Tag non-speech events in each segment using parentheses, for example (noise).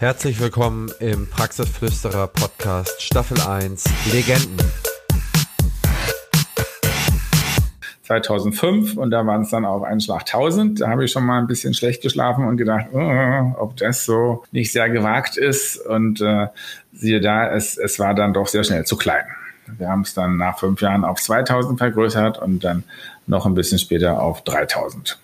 Herzlich willkommen im Praxisflüsterer Podcast Staffel 1 Legenden. 2005 und da waren es dann auf einen Schlag 1000. Da habe ich schon mal ein bisschen schlecht geschlafen und gedacht, oh, ob das so nicht sehr gewagt ist. Und äh, siehe da, es, es war dann doch sehr schnell zu klein. Wir haben es dann nach fünf Jahren auf 2000 vergrößert und dann noch ein bisschen später auf 3000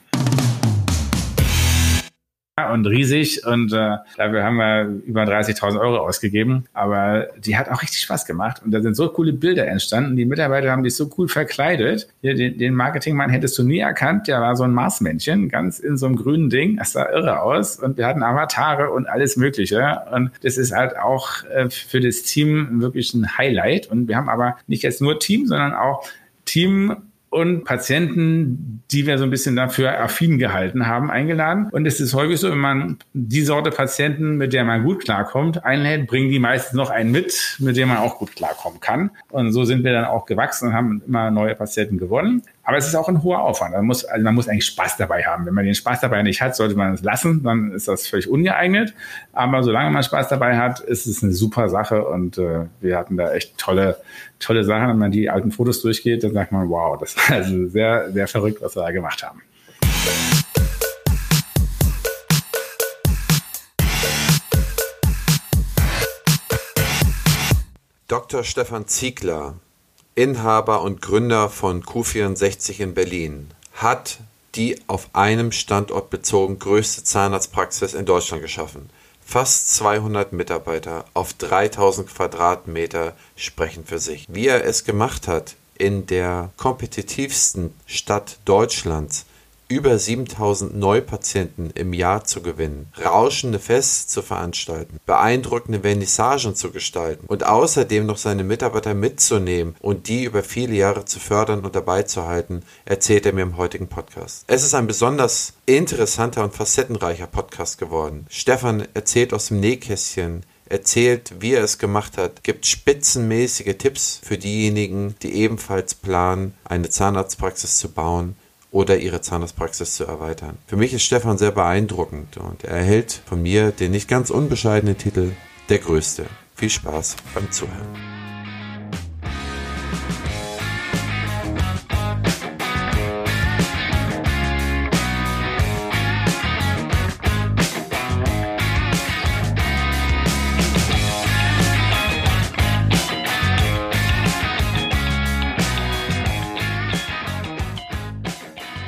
und riesig und äh, dafür haben wir über 30.000 Euro ausgegeben. Aber die hat auch richtig Spaß gemacht und da sind so coole Bilder entstanden. Die Mitarbeiter haben sich so cool verkleidet. Hier, den, den Marketingmann hättest du nie erkannt. Der war so ein Marsmännchen, ganz in so einem grünen Ding. Das sah irre aus und wir hatten Avatare und alles Mögliche. Und das ist halt auch äh, für das Team wirklich ein Highlight. Und wir haben aber nicht jetzt nur Team, sondern auch Team und Patienten, die wir so ein bisschen dafür affin gehalten haben, eingeladen. Und es ist häufig so, wenn man die Sorte Patienten, mit der man gut klarkommt, einlädt, bringen die meistens noch einen mit, mit dem man auch gut klarkommen kann. Und so sind wir dann auch gewachsen und haben immer neue Patienten gewonnen. Aber es ist auch ein hoher Aufwand. Man muss, also man muss eigentlich Spaß dabei haben. Wenn man den Spaß dabei nicht hat, sollte man es lassen, dann ist das völlig ungeeignet. Aber solange man Spaß dabei hat, ist es eine super Sache und äh, wir hatten da echt tolle, tolle Sachen. Wenn man die alten Fotos durchgeht, dann sagt man, wow, das war also sehr, sehr verrückt, was wir da gemacht haben. Dr. Stefan Ziegler Inhaber und Gründer von Q64 in Berlin, hat die auf einem Standort bezogen größte Zahnarztpraxis in Deutschland geschaffen. Fast 200 Mitarbeiter auf 3000 Quadratmeter sprechen für sich. Wie er es gemacht hat, in der kompetitivsten Stadt Deutschlands über 7000 Neupatienten im Jahr zu gewinnen, rauschende Fests zu veranstalten, beeindruckende Vernissagen zu gestalten und außerdem noch seine Mitarbeiter mitzunehmen und die über viele Jahre zu fördern und dabei zu halten, erzählt er mir im heutigen Podcast. Es ist ein besonders interessanter und facettenreicher Podcast geworden. Stefan erzählt aus dem Nähkästchen, erzählt, wie er es gemacht hat, gibt spitzenmäßige Tipps für diejenigen, die ebenfalls planen, eine Zahnarztpraxis zu bauen oder ihre Zahnarztpraxis zu erweitern. Für mich ist Stefan sehr beeindruckend und er erhält von mir den nicht ganz unbescheidenen Titel Der Größte. Viel Spaß beim Zuhören.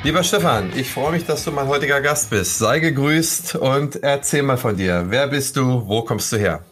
Lieber Stefan, ich freue mich, dass du mein heutiger Gast bist. Sei gegrüßt und erzähl mal von dir. Wer bist du? Wo kommst du her?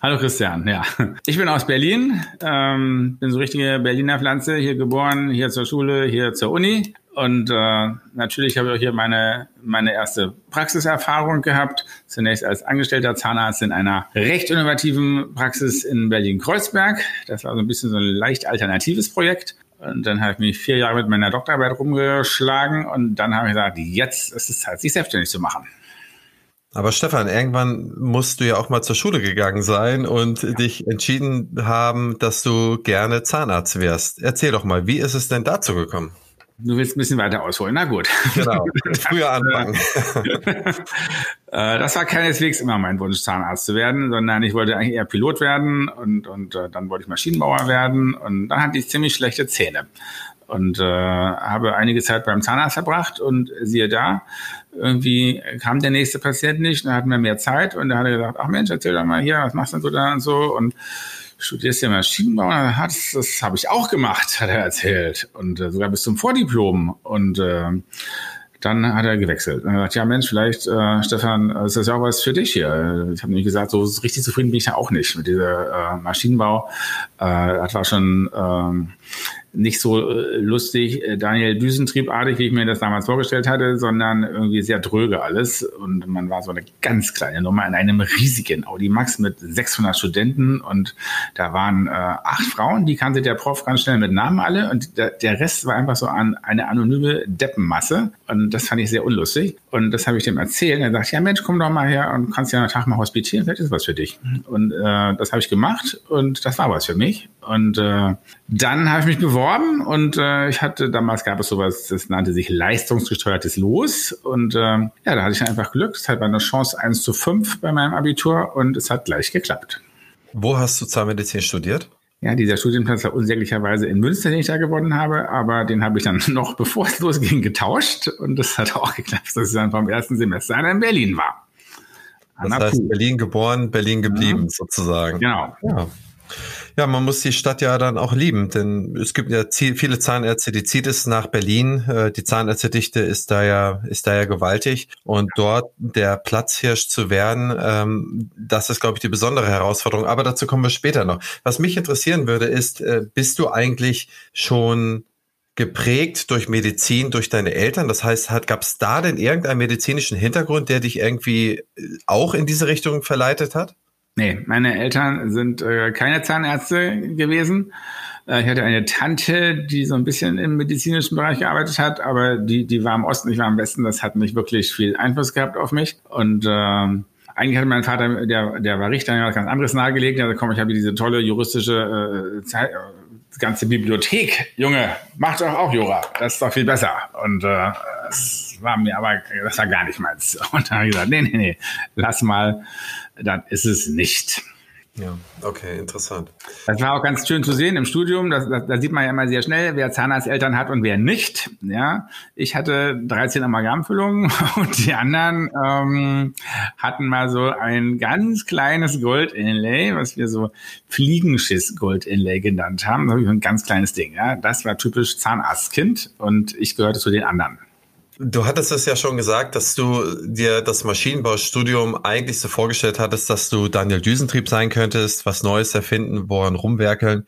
Hallo Christian, ja. Ich bin aus Berlin, ähm, bin so richtige Berliner Pflanze, hier geboren, hier zur Schule, hier zur Uni. Und äh, natürlich habe ich auch hier meine, meine erste Praxiserfahrung gehabt. Zunächst als angestellter Zahnarzt in einer recht innovativen Praxis in Berlin-Kreuzberg. Das war so ein bisschen so ein leicht alternatives Projekt. Und dann habe ich mich vier Jahre mit meiner Doktorarbeit rumgeschlagen und dann habe ich gesagt, jetzt ist es Zeit, sich selbstständig zu machen. Aber Stefan, irgendwann musst du ja auch mal zur Schule gegangen sein und ja. dich entschieden haben, dass du gerne Zahnarzt wärst. Erzähl doch mal, wie ist es denn dazu gekommen? Du willst ein bisschen weiter ausholen. Na gut. Genau. (laughs) Früher anfangen. (laughs) Äh, das war keineswegs immer mein Wunsch, Zahnarzt zu werden, sondern ich wollte eigentlich eher Pilot werden und, und äh, dann wollte ich Maschinenbauer werden und dann hatte ich ziemlich schlechte Zähne und äh, habe einige Zeit beim Zahnarzt verbracht und siehe da, irgendwie kam der nächste Patient nicht, dann hatten wir mehr Zeit und da hat er gesagt, ach Mensch, erzähl doch mal hier, was machst du denn so da und so und studierst ja Maschinenbau? Das, das habe ich auch gemacht, hat er erzählt. Und äh, sogar bis zum Vordiplom. Und äh, dann hat er gewechselt. Und er sagt, ja Mensch, vielleicht, äh, Stefan, ist das ja auch was für dich hier. Ich habe nämlich gesagt, so richtig zufrieden bin ich ja auch nicht mit dieser äh, Maschinenbau. Äh, das war schon äh, nicht so äh, lustig, äh, Daniel Düsentriebartig, wie ich mir das damals vorgestellt hatte, sondern irgendwie sehr dröge alles. Und man war so eine ganz kleine Nummer in einem riesigen Audi Max mit 600 Studenten. Und da waren äh, acht Frauen, die kannte der Prof ganz schnell mit Namen alle. Und der, der Rest war einfach so an eine anonyme Deppenmasse. Und das fand ich sehr unlustig. Und das habe ich dem erzählt. Er sagt, ja Mensch, komm doch mal her und kannst ja einen Tag mal hospitieren. Vielleicht ist was für dich. Und äh, das habe ich gemacht und das war was für mich. Und äh, dann habe ich mich beworben und äh, ich hatte, damals gab es sowas, das nannte sich leistungsgesteuertes Los. Und äh, ja, da hatte ich einfach Glück. Es hat eine Chance 1 zu 5 bei meinem Abitur und es hat gleich geklappt. Wo hast du Zahnmedizin studiert? Ja, dieser Studienplatz war unsäglicherweise in Münster, den ich da gewonnen habe, aber den habe ich dann (laughs) noch, bevor es losging, getauscht und das hat auch geklappt, dass ich dann vom ersten Semester in Berlin war. Das heißt, Berlin geboren, Berlin geblieben, ja. sozusagen. Genau. Ja. Ja, man muss die Stadt ja dann auch lieben, denn es gibt ja viele Zahnärzte, die zieht es nach Berlin. Äh, die Zahnärztedichte ist da ja, ist da ja gewaltig. Und dort der Platzhirsch zu werden, ähm, das ist, glaube ich, die besondere Herausforderung. Aber dazu kommen wir später noch. Was mich interessieren würde, ist, äh, bist du eigentlich schon geprägt durch Medizin, durch deine Eltern? Das heißt, gab es da denn irgendeinen medizinischen Hintergrund, der dich irgendwie äh, auch in diese Richtung verleitet hat? Nee, meine Eltern sind äh, keine Zahnärzte gewesen. Äh, ich hatte eine Tante, die so ein bisschen im medizinischen Bereich gearbeitet hat, aber die, die war im Osten, ich war im Westen. Das hat nicht wirklich viel Einfluss gehabt auf mich. Und äh, eigentlich hatte mein Vater, der, der war Richter, der hat ganz anderes nahegelegt. Da komme ich habe diese tolle juristische äh, Zeit, äh, ganze Bibliothek. Junge, mach doch auch Jura. Das ist doch viel besser. Und äh, das war mir aber, das war gar nicht meins. (laughs) Und da habe ich gesagt, nee, nee, nee, lass mal dann ist es nicht. Ja, okay, interessant. Das war auch ganz schön zu sehen im Studium. Da sieht man ja immer sehr schnell, wer Zahnarzteltern hat und wer nicht. Ja, ich hatte 13 Amalgamfüllungen (laughs) und die anderen ähm, hatten mal so ein ganz kleines Gold-Inlay, was wir so Fliegenschiss-Gold-Inlay genannt haben. Das ein ganz kleines Ding. Ja, das war typisch Zahnarztkind und ich gehörte zu den anderen. Du hattest es ja schon gesagt, dass du dir das Maschinenbaustudium eigentlich so vorgestellt hattest, dass du Daniel Düsentrieb sein könntest, was Neues erfinden, woran rumwerkeln.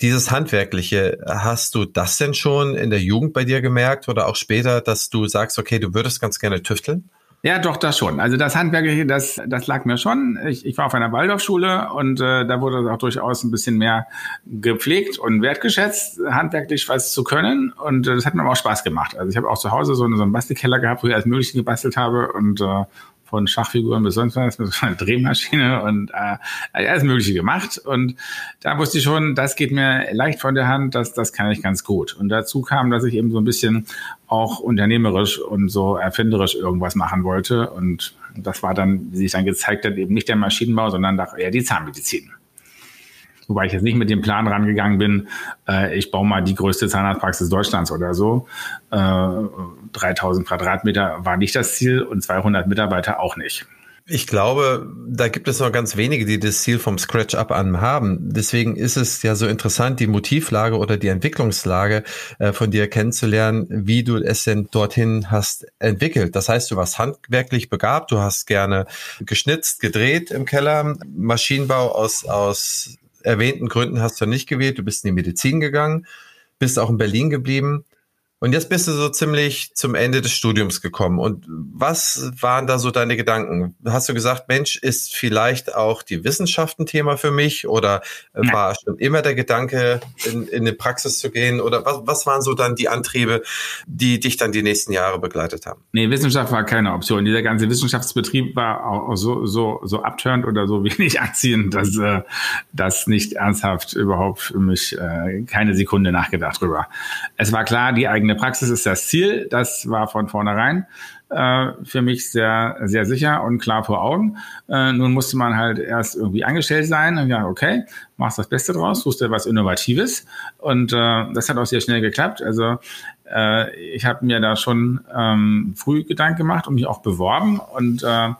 Dieses Handwerkliche, hast du das denn schon in der Jugend bei dir gemerkt oder auch später, dass du sagst, okay, du würdest ganz gerne tüfteln? Ja, doch, das schon. Also das Handwerkliche, das, das lag mir schon. Ich, ich war auf einer Waldorfschule und äh, da wurde auch durchaus ein bisschen mehr gepflegt und wertgeschätzt, handwerklich was zu können. Und äh, das hat mir auch Spaß gemacht. Also ich habe auch zu Hause so, eine, so einen Bastelkeller gehabt, wo ich alles Mögliche gebastelt habe und äh, von Schachfiguren bis sonst was mit so einer Drehmaschine und äh, alles Mögliche gemacht. Und da wusste ich schon, das geht mir leicht von der Hand, das, das kann ich ganz gut. Und dazu kam, dass ich eben so ein bisschen auch unternehmerisch und so erfinderisch irgendwas machen wollte. Und das war dann, wie sich dann gezeigt hat, eben nicht der Maschinenbau, sondern eher die Zahnmedizin. Wobei ich jetzt nicht mit dem Plan rangegangen bin, äh, ich baue mal die größte Zahnarztpraxis Deutschlands oder so. Äh, 3000 Quadratmeter war nicht das Ziel und 200 Mitarbeiter auch nicht. Ich glaube, da gibt es noch ganz wenige, die das Ziel vom Scratch up an haben. Deswegen ist es ja so interessant, die Motivlage oder die Entwicklungslage äh, von dir kennenzulernen, wie du es denn dorthin hast entwickelt. Das heißt, du warst handwerklich begabt, du hast gerne geschnitzt, gedreht im Keller, Maschinenbau aus, aus erwähnten Gründen hast du nicht gewählt. Du bist in die Medizin gegangen, bist auch in Berlin geblieben. Und jetzt bist du so ziemlich zum Ende des Studiums gekommen. Und was waren da so deine Gedanken? Hast du gesagt, Mensch, ist vielleicht auch die Wissenschaft ein Thema für mich? Oder Nein. war schon immer der Gedanke, in, in eine Praxis zu gehen? Oder was, was waren so dann die Antriebe, die dich dann die nächsten Jahre begleitet haben? Nee, Wissenschaft war keine Option. Dieser ganze Wissenschaftsbetrieb war auch so, so, so abturnt oder so (laughs) wenig anziehend, dass äh, das nicht ernsthaft überhaupt für mich äh, keine Sekunde nachgedacht drüber. Es war klar, die eigene eigene Praxis ist das Ziel. Das war von vornherein äh, für mich sehr, sehr sicher und klar vor Augen. Äh, nun musste man halt erst irgendwie angestellt sein und ja, okay, machst das Beste draus, suchst dir was Innovatives. Und äh, das hat auch sehr schnell geklappt. Also äh, ich habe mir da schon ähm, früh Gedanken gemacht und mich auch beworben und äh,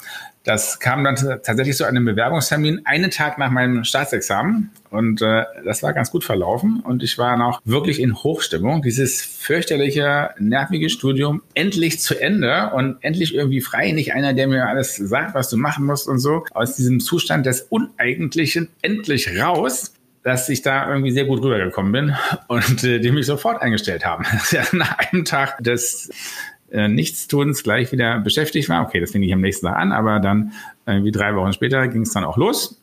das kam dann tatsächlich zu einem Bewerbungstermin einen Tag nach meinem Staatsexamen und äh, das war ganz gut verlaufen und ich war noch wirklich in Hochstimmung. Dieses fürchterliche, nervige Studium endlich zu Ende und endlich irgendwie frei, nicht einer, der mir alles sagt, was du machen musst und so. Aus diesem Zustand des Uneigentlichen endlich raus dass ich da irgendwie sehr gut rübergekommen bin und äh, die mich sofort eingestellt haben. (laughs) Nach einem Tag des äh, Nichtstuns gleich wieder beschäftigt war. Okay, das fing ich am nächsten Tag an, aber dann irgendwie drei Wochen später ging es dann auch los.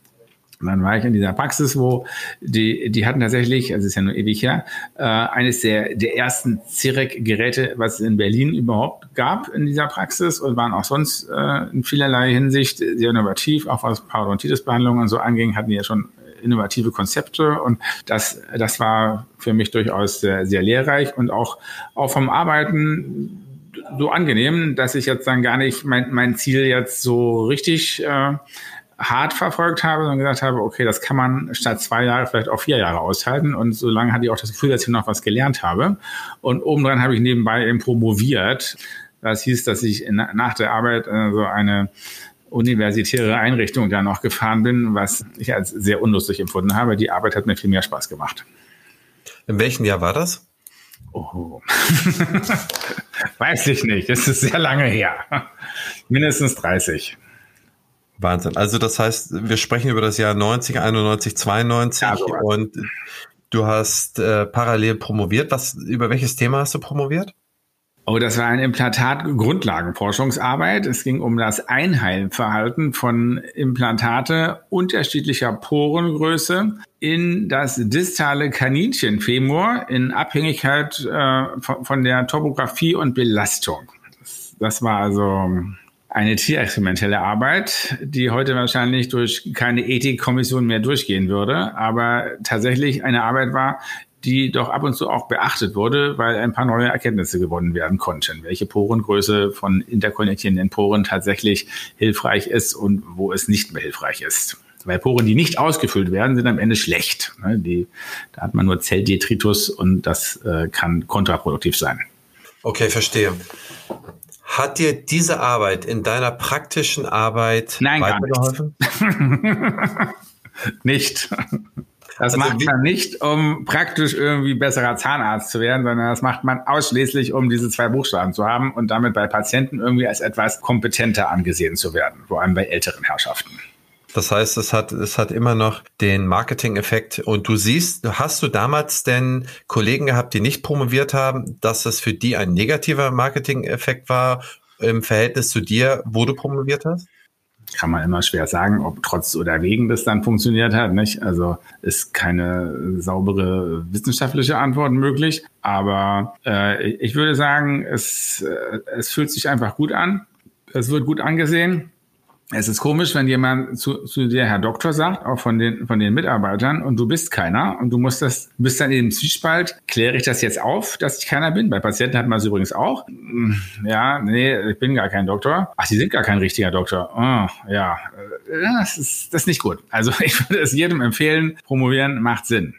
Und dann war ich in dieser Praxis, wo die, die hatten tatsächlich, also ist ja nur ewig her, äh, eines der, der ersten CIREC-Geräte, was es in Berlin überhaupt gab in dieser Praxis und waren auch sonst äh, in vielerlei Hinsicht sehr innovativ, auch was Parodontitis-Behandlungen und so anging, hatten die ja schon innovative Konzepte und das, das war für mich durchaus sehr, sehr lehrreich und auch, auch vom Arbeiten so angenehm, dass ich jetzt dann gar nicht mein, mein Ziel jetzt so richtig äh, hart verfolgt habe, sondern gesagt habe, okay, das kann man statt zwei Jahre vielleicht auch vier Jahre aushalten. Und so lange hatte ich auch das Gefühl, dass ich noch was gelernt habe. Und obendran habe ich nebenbei eben promoviert. Das hieß, dass ich in, nach der Arbeit äh, so eine universitäre Einrichtung da noch gefahren bin, was ich als sehr unlustig empfunden habe. Die Arbeit hat mir viel mehr Spaß gemacht. In welchem Jahr war das? Oh. (laughs) Weiß ich nicht. Das ist sehr lange her. Mindestens 30. Wahnsinn. Also das heißt, wir sprechen über das Jahr 90, 91, 92 ja, so und du hast äh, parallel promoviert. Was, über welches Thema hast du promoviert? Oh, das war eine Implantat-Grundlagenforschungsarbeit. Es ging um das Einheilverhalten von Implantate unterschiedlicher Porengröße in das distale Kaninchenfemur in Abhängigkeit äh, von, von, der Topografie und Belastung. Das, das war also eine tierexperimentelle Arbeit, die heute wahrscheinlich durch keine Ethikkommission mehr durchgehen würde, aber tatsächlich eine Arbeit war, die doch ab und zu auch beachtet wurde, weil ein paar neue Erkenntnisse gewonnen werden konnten, welche Porengröße von interkonnektierenden Poren tatsächlich hilfreich ist und wo es nicht mehr hilfreich ist. Weil Poren, die nicht ausgefüllt werden, sind am Ende schlecht. Ne? Die, da hat man nur Zelldetritus und das äh, kann kontraproduktiv sein. Okay, verstehe. Hat dir diese Arbeit in deiner praktischen Arbeit Nein, weitergeholfen? (laughs) nicht. Das also macht man nicht, um praktisch irgendwie besserer Zahnarzt zu werden, sondern das macht man ausschließlich, um diese zwei Buchstaben zu haben und damit bei Patienten irgendwie als etwas kompetenter angesehen zu werden, vor allem bei älteren Herrschaften. Das heißt, es hat, es hat immer noch den Marketing-Effekt. Und du siehst, hast du damals denn Kollegen gehabt, die nicht promoviert haben, dass es für die ein negativer Marketing-Effekt war im Verhältnis zu dir, wo du promoviert hast? Kann man immer schwer sagen, ob trotz oder wegen das dann funktioniert hat. Nicht? Also ist keine saubere wissenschaftliche Antwort möglich. Aber äh, ich würde sagen, es, äh, es fühlt sich einfach gut an. Es wird gut angesehen. Es ist komisch, wenn jemand zu, zu dir Herr Doktor sagt, auch von den, von den Mitarbeitern, und du bist keiner und du musst das, bist dann in dem Zwiespalt, kläre ich das jetzt auf, dass ich keiner bin? Bei Patienten hat man es übrigens auch. Hm, ja, nee, ich bin gar kein Doktor. Ach, Sie sind gar kein richtiger Doktor. Oh, ja, das ist, das ist nicht gut. Also (laughs) ich würde es jedem empfehlen, promovieren macht Sinn.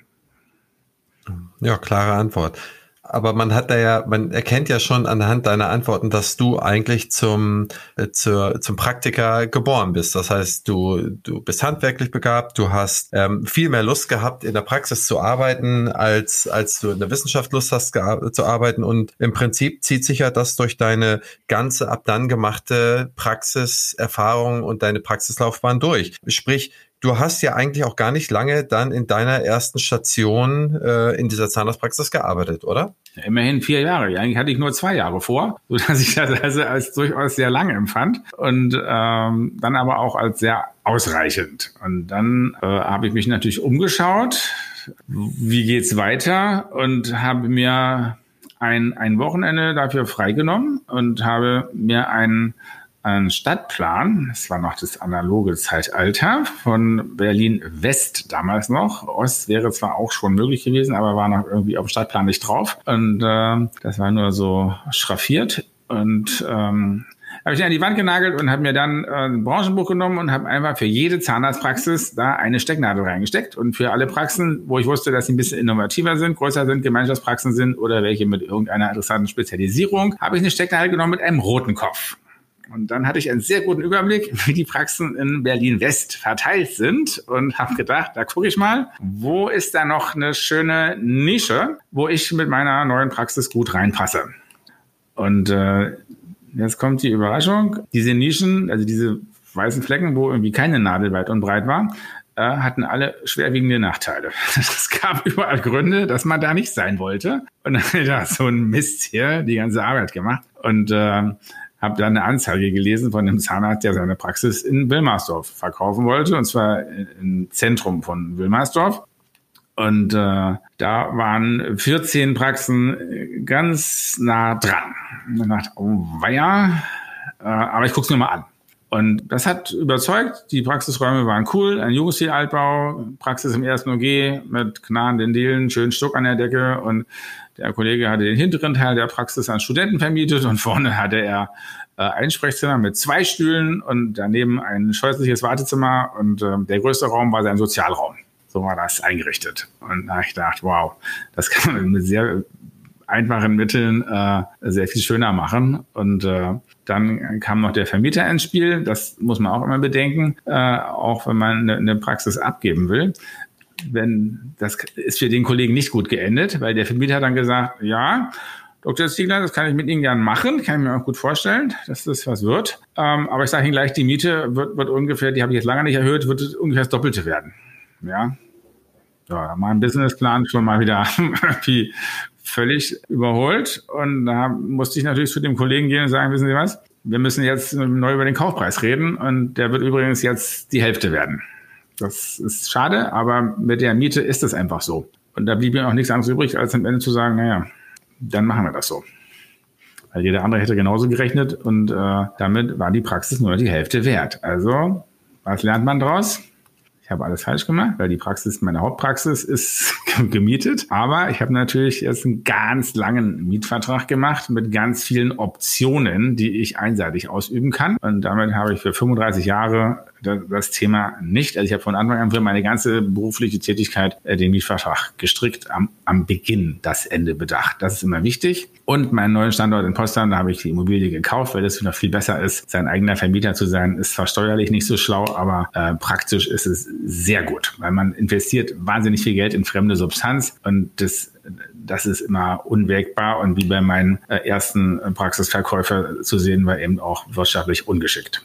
Ja, klare Antwort aber man hat da ja, man erkennt ja schon anhand deiner Antworten, dass du eigentlich zum, äh, zur, zum Praktiker geboren bist. Das heißt, du, du bist handwerklich begabt, du hast ähm, viel mehr Lust gehabt, in der Praxis zu arbeiten, als, als du in der Wissenschaft Lust hast zu arbeiten. Und im Prinzip zieht sich ja das durch deine ganze ab dann gemachte Praxiserfahrung und deine Praxislaufbahn durch. Sprich, du hast ja eigentlich auch gar nicht lange dann in deiner ersten Station äh, in dieser Zahnarztpraxis gearbeitet, oder? immerhin vier Jahre. Eigentlich hatte ich nur zwei Jahre vor, (laughs) so dass ich das also als durchaus sehr lange empfand und ähm, dann aber auch als sehr ausreichend. Und dann äh, habe ich mich natürlich umgeschaut, wie geht's weiter und habe mir ein, ein Wochenende dafür freigenommen und habe mir einen einen Stadtplan, das war noch das analoge Zeitalter von Berlin West damals noch. Ost wäre zwar auch schon möglich gewesen, aber war noch irgendwie auf dem Stadtplan nicht drauf. Und äh, das war nur so schraffiert. Und ähm, habe ich an die Wand genagelt und habe mir dann äh, ein Branchenbuch genommen und habe einfach für jede Zahnarztpraxis da eine Stecknadel reingesteckt. Und für alle Praxen, wo ich wusste, dass sie ein bisschen innovativer sind, größer sind, Gemeinschaftspraxen sind oder welche mit irgendeiner interessanten Spezialisierung, habe ich eine Stecknadel genommen mit einem roten Kopf. Und dann hatte ich einen sehr guten Überblick, (laughs) wie die Praxen in Berlin-West verteilt sind und habe gedacht, da gucke ich mal, wo ist da noch eine schöne Nische, wo ich mit meiner neuen Praxis gut reinpasse. Und äh, jetzt kommt die Überraschung. Diese Nischen, also diese weißen Flecken, wo irgendwie keine Nadel weit und breit war, äh, hatten alle schwerwiegende Nachteile. (laughs) Es gab überall Gründe, dass man da nicht sein wollte. Und dann da so ein Mist hier, die ganze Arbeit gemacht. Und äh, habe dann eine Anzeige gelesen von einem Zahnarzt, der seine Praxis in Wilmersdorf verkaufen wollte, und zwar im Zentrum von Wilmersdorf. Und äh, da waren 14 Praxen ganz nah dran. Und ich dachte, oh weia, äh, aber ich gucke es mir mal an. Und das hat überzeugt. Die Praxisräume waren cool. Ein Jugendstil-Altbau, Praxis im ersten OG mit knarrenden Dielen, schönen Stuck an der Decke. Und der Kollege hatte den hinteren Teil der Praxis an Studenten vermietet und vorne hatte er äh, ein Sprechzimmer mit zwei Stühlen und daneben ein scheußliches Wartezimmer und äh, der größte Raum war sein Sozialraum. So war das eingerichtet. Und da habe ich gedacht, wow, das kann man mit sehr einfachen Mitteln äh, sehr viel schöner machen. Und äh, dann kam noch der Vermieter ins Spiel. Das muss man auch immer bedenken, äh, auch wenn man eine, eine Praxis abgeben will wenn das ist für den Kollegen nicht gut geendet, weil der Vermieter dann gesagt, ja, Dr. Ziegler, das kann ich mit Ihnen gern machen, kann ich mir auch gut vorstellen, dass das was wird. Ähm, aber ich sage Ihnen gleich, die Miete wird, wird ungefähr, die habe ich jetzt lange nicht erhöht, wird ungefähr das Doppelte werden. Ja, ja, mein Businessplan schon mal wieder (laughs) irgendwie völlig überholt. Und da musste ich natürlich zu dem Kollegen gehen und sagen, wissen Sie was? Wir müssen jetzt neu über den Kaufpreis reden und der wird übrigens jetzt die Hälfte werden. Das ist schade, aber mit der Miete ist es einfach so. Und da blieb mir auch nichts anderes übrig, als am Ende zu sagen, naja, dann machen wir das so. Weil jeder andere hätte genauso gerechnet und äh, damit war die Praxis nur die Hälfte wert. Also, was lernt man daraus? Ich habe alles falsch gemacht, weil die Praxis, meine Hauptpraxis ist (laughs) gemietet. Aber ich habe natürlich jetzt einen ganz langen Mietvertrag gemacht mit ganz vielen Optionen, die ich einseitig ausüben kann. Und damit habe ich für 35 Jahre das Thema nicht. Also ich habe von Anfang an für meine ganze berufliche Tätigkeit äh, den Mietvertrag gestrickt am, am Beginn das Ende bedacht. Das ist immer wichtig. Und meinen neuen Standort in Potsdam, da habe ich die Immobilie gekauft, weil das noch viel besser ist. Sein eigener Vermieter zu sein, ist zwar steuerlich nicht so schlau, aber äh, praktisch ist es sehr gut, weil man investiert wahnsinnig viel Geld in fremde Substanz und das das ist immer unwägbar und wie bei meinen äh, ersten Praxisverkäufer zu sehen war eben auch wirtschaftlich ungeschickt.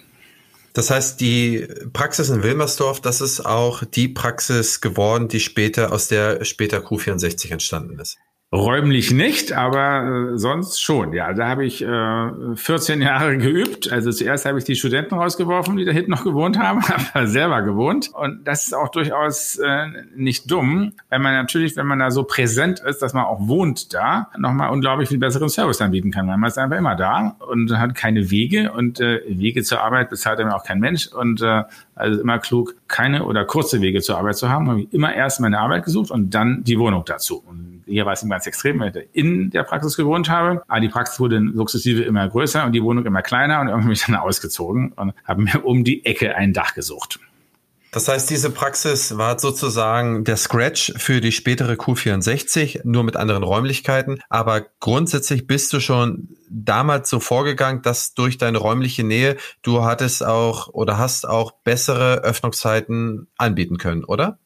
Das heißt, die Praxis in Wilmersdorf, das ist auch die Praxis geworden, die später aus der später Q64 entstanden ist. Räumlich nicht, aber äh, sonst schon. Ja, da habe ich äh, 14 Jahre geübt. Also zuerst habe ich die Studenten rausgeworfen, die da hinten noch gewohnt haben, (laughs) aber selber gewohnt. Und das ist auch durchaus äh, nicht dumm, weil man natürlich, wenn man da so präsent ist, dass man auch wohnt da, nochmal unglaublich viel besseren Service anbieten kann. Weil man ist einfach immer da und hat keine Wege und äh, Wege zur Arbeit bezahlt dann auch kein Mensch. Und äh, also immer klug, keine oder kurze Wege zur Arbeit zu haben. Habe ich immer erst meine Arbeit gesucht und dann die Wohnung dazu. Und war es ganz extrem, weil ich in der Praxis gewohnt habe. Aber die Praxis wurde sukzessive immer größer und die Wohnung immer kleiner und irgendwie bin ich dann (laughs) ausgezogen und habe mir um die Ecke ein Dach gesucht. Das heißt, diese Praxis war sozusagen der Scratch für die spätere Q64, nur mit anderen Räumlichkeiten. Aber grundsätzlich bist du schon damals so vorgegangen, dass durch deine räumliche Nähe du hattest auch oder hast auch bessere Öffnungszeiten anbieten können, oder?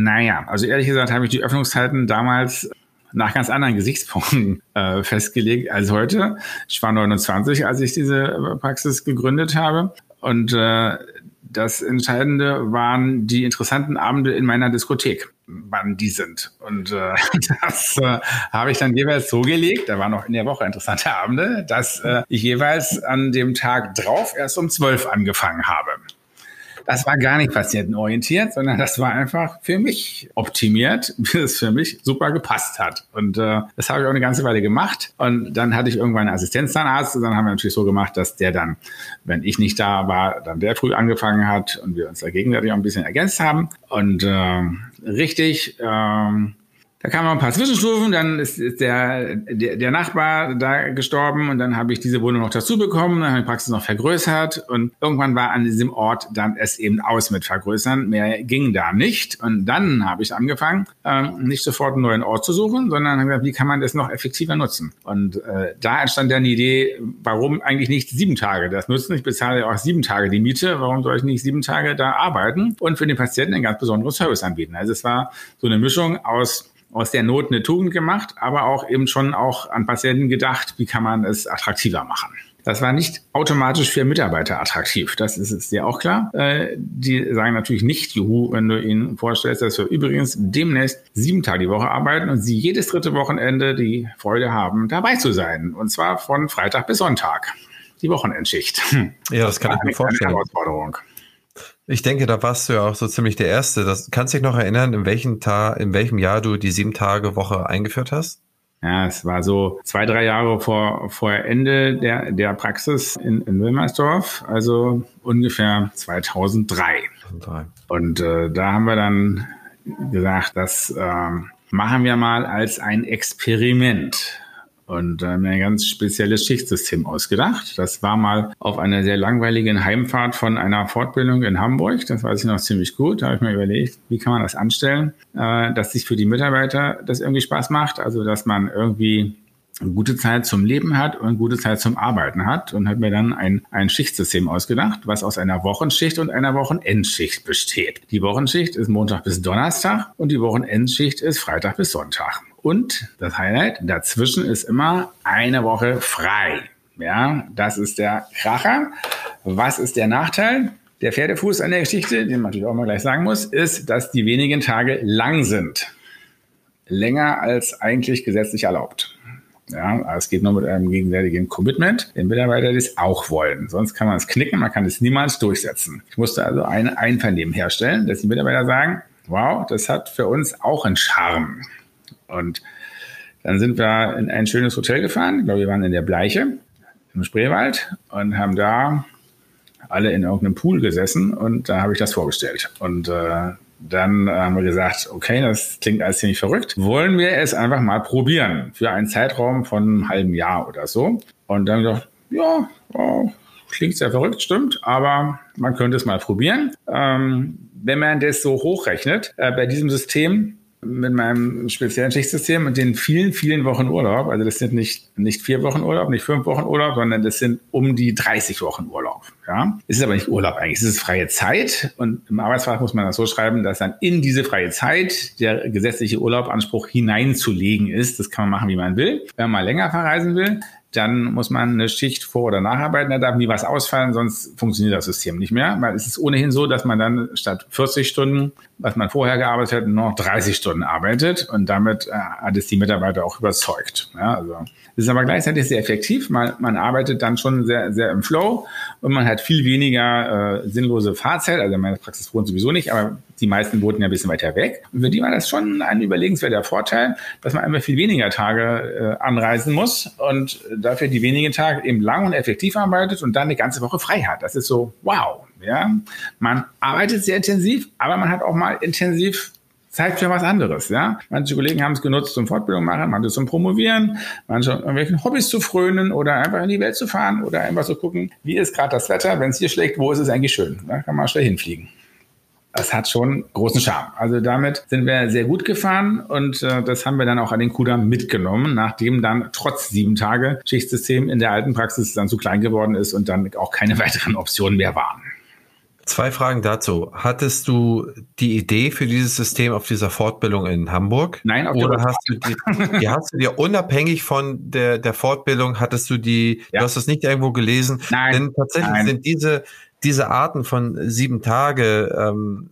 Naja, also ehrlich gesagt habe ich die Öffnungszeiten damals nach ganz anderen Gesichtspunkten (laughs) äh, festgelegt als heute. Ich war 29, als ich diese Praxis gegründet habe. Und äh, das Entscheidende waren die interessanten Abende in meiner Diskothek, wann die sind. Und äh, (laughs) das äh, habe ich dann jeweils so gelegt, da waren auch in der Woche interessante Abende, dass äh, ich jeweils an dem Tag drauf erst um zwölf angefangen habe. Das war gar nicht patientenorientiert, sondern das war einfach für mich optimiert, (laughs) wie es für mich super gepasst hat. Und äh, das habe ich auch eine ganze Weile gemacht. Und dann hatte ich irgendwann einen Assistenzzahnarzt und dann haben wir natürlich so gemacht, dass der dann, wenn ich nicht da war, dann der früh angefangen hat und wir uns da gegenseitig auch ein bisschen ergänzt haben. Und äh, richtig, ähm, da kamen noch ein paar Zwischenstufen, dann ist, ist der, der, der Nachbar da gestorben und dann habe ich diese Wohnung noch dazu bekommen, dann habe ich die Praxis noch vergrößert und irgendwann war an diesem Ort dann es eben aus mit vergrößern. Mehr ging da nicht und dann habe ich angefangen, ähm, nicht sofort einen neuen Ort zu suchen, sondern habe gesagt, wie kann man das noch effektiver nutzen? Und äh, da entstand dann die Idee, warum eigentlich nicht sieben Tage das nutzen? Ich bezahle ja auch sieben Tage die Miete, warum soll ich nicht sieben Tage da arbeiten und für den Patienten einen ganz besonderen Service anbieten? Also es war so eine Mischung aus aus der Not eine Tugend gemacht, aber auch eben schon auch an Patienten gedacht, wie kann man es attraktiver machen. Das war nicht automatisch für Mitarbeiter attraktiv. Das ist es dir auch klar. Äh, die sagen natürlich nicht, juhu, wenn du ihnen vorstellst, dass wir übrigens demnächst sieben Tage die Woche arbeiten und sie jedes dritte Wochenende die Freude haben, dabei zu sein. Und zwar von Freitag bis Sonntag. Die Wochenendschicht. Ja, das kann ich mir vorstellen. Eine Herausforderung. Ich denke, da warst du ja auch so ziemlich der Erste. Das, kannst du dich noch erinnern, in welchem Tag, in welchem Jahr du die sieben Tage Woche eingeführt hast? Ja, es war so zwei, drei Jahre vor, vor Ende der, der Praxis in, in Wilmersdorf, also ungefähr 2003. 2003. Und äh, da haben wir dann gesagt, das äh, machen wir mal als ein Experiment und äh, mir ein ganz spezielles Schichtsystem ausgedacht. Das war mal auf einer sehr langweiligen Heimfahrt von einer Fortbildung in Hamburg. Das weiß ich noch ziemlich gut. Da habe ich mir überlegt, wie kann man das anstellen, äh, dass sich für die Mitarbeiter das irgendwie Spaß macht. Also dass man irgendwie eine gute Zeit zum Leben hat und eine gute Zeit zum Arbeiten hat und hat mir dann ein, ein Schichtsystem ausgedacht, was aus einer Wochenschicht und einer Wochenendschicht besteht. Die Wochenschicht ist Montag bis Donnerstag und die Wochenendschicht ist Freitag bis Sonntag. Und das Highlight, dazwischen ist immer eine Woche frei. Ja, das ist der Kracher. Was ist der Nachteil? Der Pferdefuß an der Geschichte, den man natürlich auch mal gleich sagen muss, ist, dass die wenigen Tage lang sind. Länger als eigentlich gesetzlich erlaubt. Ja, es geht nur mit einem gegenseitigen Commitment, den Mitarbeiter das auch wollen. Sonst kann man es knicken, man kann es niemals durchsetzen. Ich musste also ein Einvernehmen herstellen, dass die Mitarbeiter sagen, wow, das hat für uns auch einen Charme. Und dann sind wir in ein schönes Hotel gefahren. Ich glaube, wir waren in der Bleiche im Spreewald und haben da alle in irgendeinem Pool gesessen und da habe ich das vorgestellt. Und äh, dann haben wir gesagt, okay, das klingt alles ziemlich verrückt. Wollen wir es einfach mal probieren für einen Zeitraum von einem halben Jahr oder so? Und dann gesagt, ja, oh, klingt sehr verrückt, stimmt, aber man könnte es mal probieren. Ähm, wenn man das so hochrechnet, äh, bei diesem System mit meinem speziellen Schichtsystem und den vielen, vielen Wochen Urlaub, also das sind nicht, nicht vier Wochen Urlaub, nicht fünf Wochen Urlaub, sondern das sind um die 30 Wochen Urlaub. Ja, es ist aber nicht Urlaub eigentlich, es ist freie Zeit und im Arbeitsvertrag muss man das so schreiben, dass dann in diese freie Zeit der gesetzliche Urlaubanspruch hineinzulegen ist. Das kann man machen, wie man will. Wenn man mal länger verreisen will, dann muss man eine Schicht vor- oder nacharbeiten. Da darf nie was ausfallen, sonst funktioniert das System nicht mehr. Weil es ist ohnehin so, dass man dann statt 40 Stunden, was man vorher gearbeitet hat, noch 30 Stunden arbeitet. Und damit äh, hat es die Mitarbeiter auch überzeugt. Ja, also es ist aber gleichzeitig sehr effektiv. Man, man arbeitet dann schon sehr, sehr im Flow und man hat viel weniger äh, sinnlose Fahrzeit. Also meine Praxis wohnt sowieso nicht, aber die meisten wohnten ja ein bisschen weiter weg. Und für die war das schon ein überlegenswerter Vorteil, dass man einfach viel weniger Tage äh, anreisen muss und dafür die wenigen Tage eben lang und effektiv arbeitet und dann eine ganze Woche frei hat. Das ist so, wow. Ja, man arbeitet sehr intensiv, aber man hat auch mal intensiv Zeit für was anderes, ja. Manche Kollegen haben es genutzt zum Fortbildung machen, manche zum Promovieren, manche irgendwelchen Hobbys zu frönen oder einfach in die Welt zu fahren oder einfach so gucken, wie ist gerade das Wetter, wenn es hier schlägt, wo ist es eigentlich schön? Da kann man schnell hinfliegen das hat schon großen Charme. Also damit sind wir sehr gut gefahren und äh, das haben wir dann auch an den Kudamm mitgenommen, nachdem dann trotz sieben Tage Schichtsystem in der alten Praxis dann zu klein geworden ist und dann auch keine (laughs) weiteren Optionen mehr waren. Zwei Fragen dazu. Hattest du die Idee für dieses System auf dieser Fortbildung in Hamburg? Nein, auf Oder hast du, die, die (laughs) hast du dir unabhängig von der, der Fortbildung, hattest du die, ja. du hast das nicht irgendwo gelesen? Nein. Denn tatsächlich Nein. sind diese, diese Arten von sieben Tage ähm,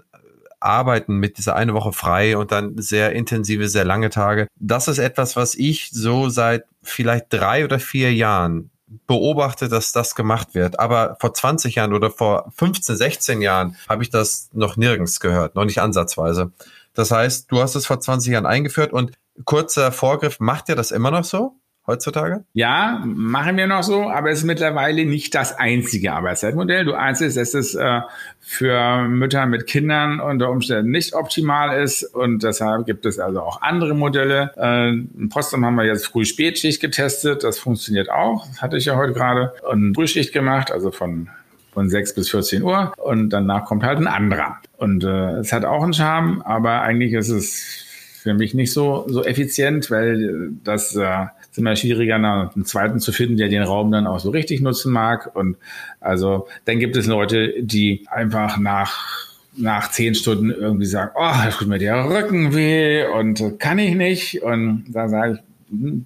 Arbeiten mit dieser eine Woche frei und dann sehr intensive, sehr lange Tage, das ist etwas, was ich so seit vielleicht drei oder vier Jahren beobachte, dass das gemacht wird. Aber vor 20 Jahren oder vor 15, 16 Jahren habe ich das noch nirgends gehört, noch nicht ansatzweise. Das heißt, du hast es vor 20 Jahren eingeführt und kurzer Vorgriff, macht ihr das immer noch so? Heutzutage? Ja, machen wir noch so, aber es ist mittlerweile nicht das einzige Arbeitszeitmodell. Du einst dass es äh, für Mütter mit Kindern unter Umständen nicht optimal ist und deshalb gibt es also auch andere Modelle. Äh, in haben wir jetzt Früh-Spätschicht getestet, das funktioniert auch, das hatte ich ja heute gerade, und Frühschicht gemacht, also von von 6 bis 14 Uhr und danach kommt halt ein anderer. Und äh, es hat auch einen Charme, aber eigentlich ist es für mich nicht so, so effizient, weil das äh, ist immer schwieriger, einen zweiten zu finden, der den Raum dann auch so richtig nutzen mag. Und also dann gibt es Leute, die einfach nach nach zehn Stunden irgendwie sagen, oh, da tut mir der Rücken weh und kann ich nicht. Und da sage ich, hm,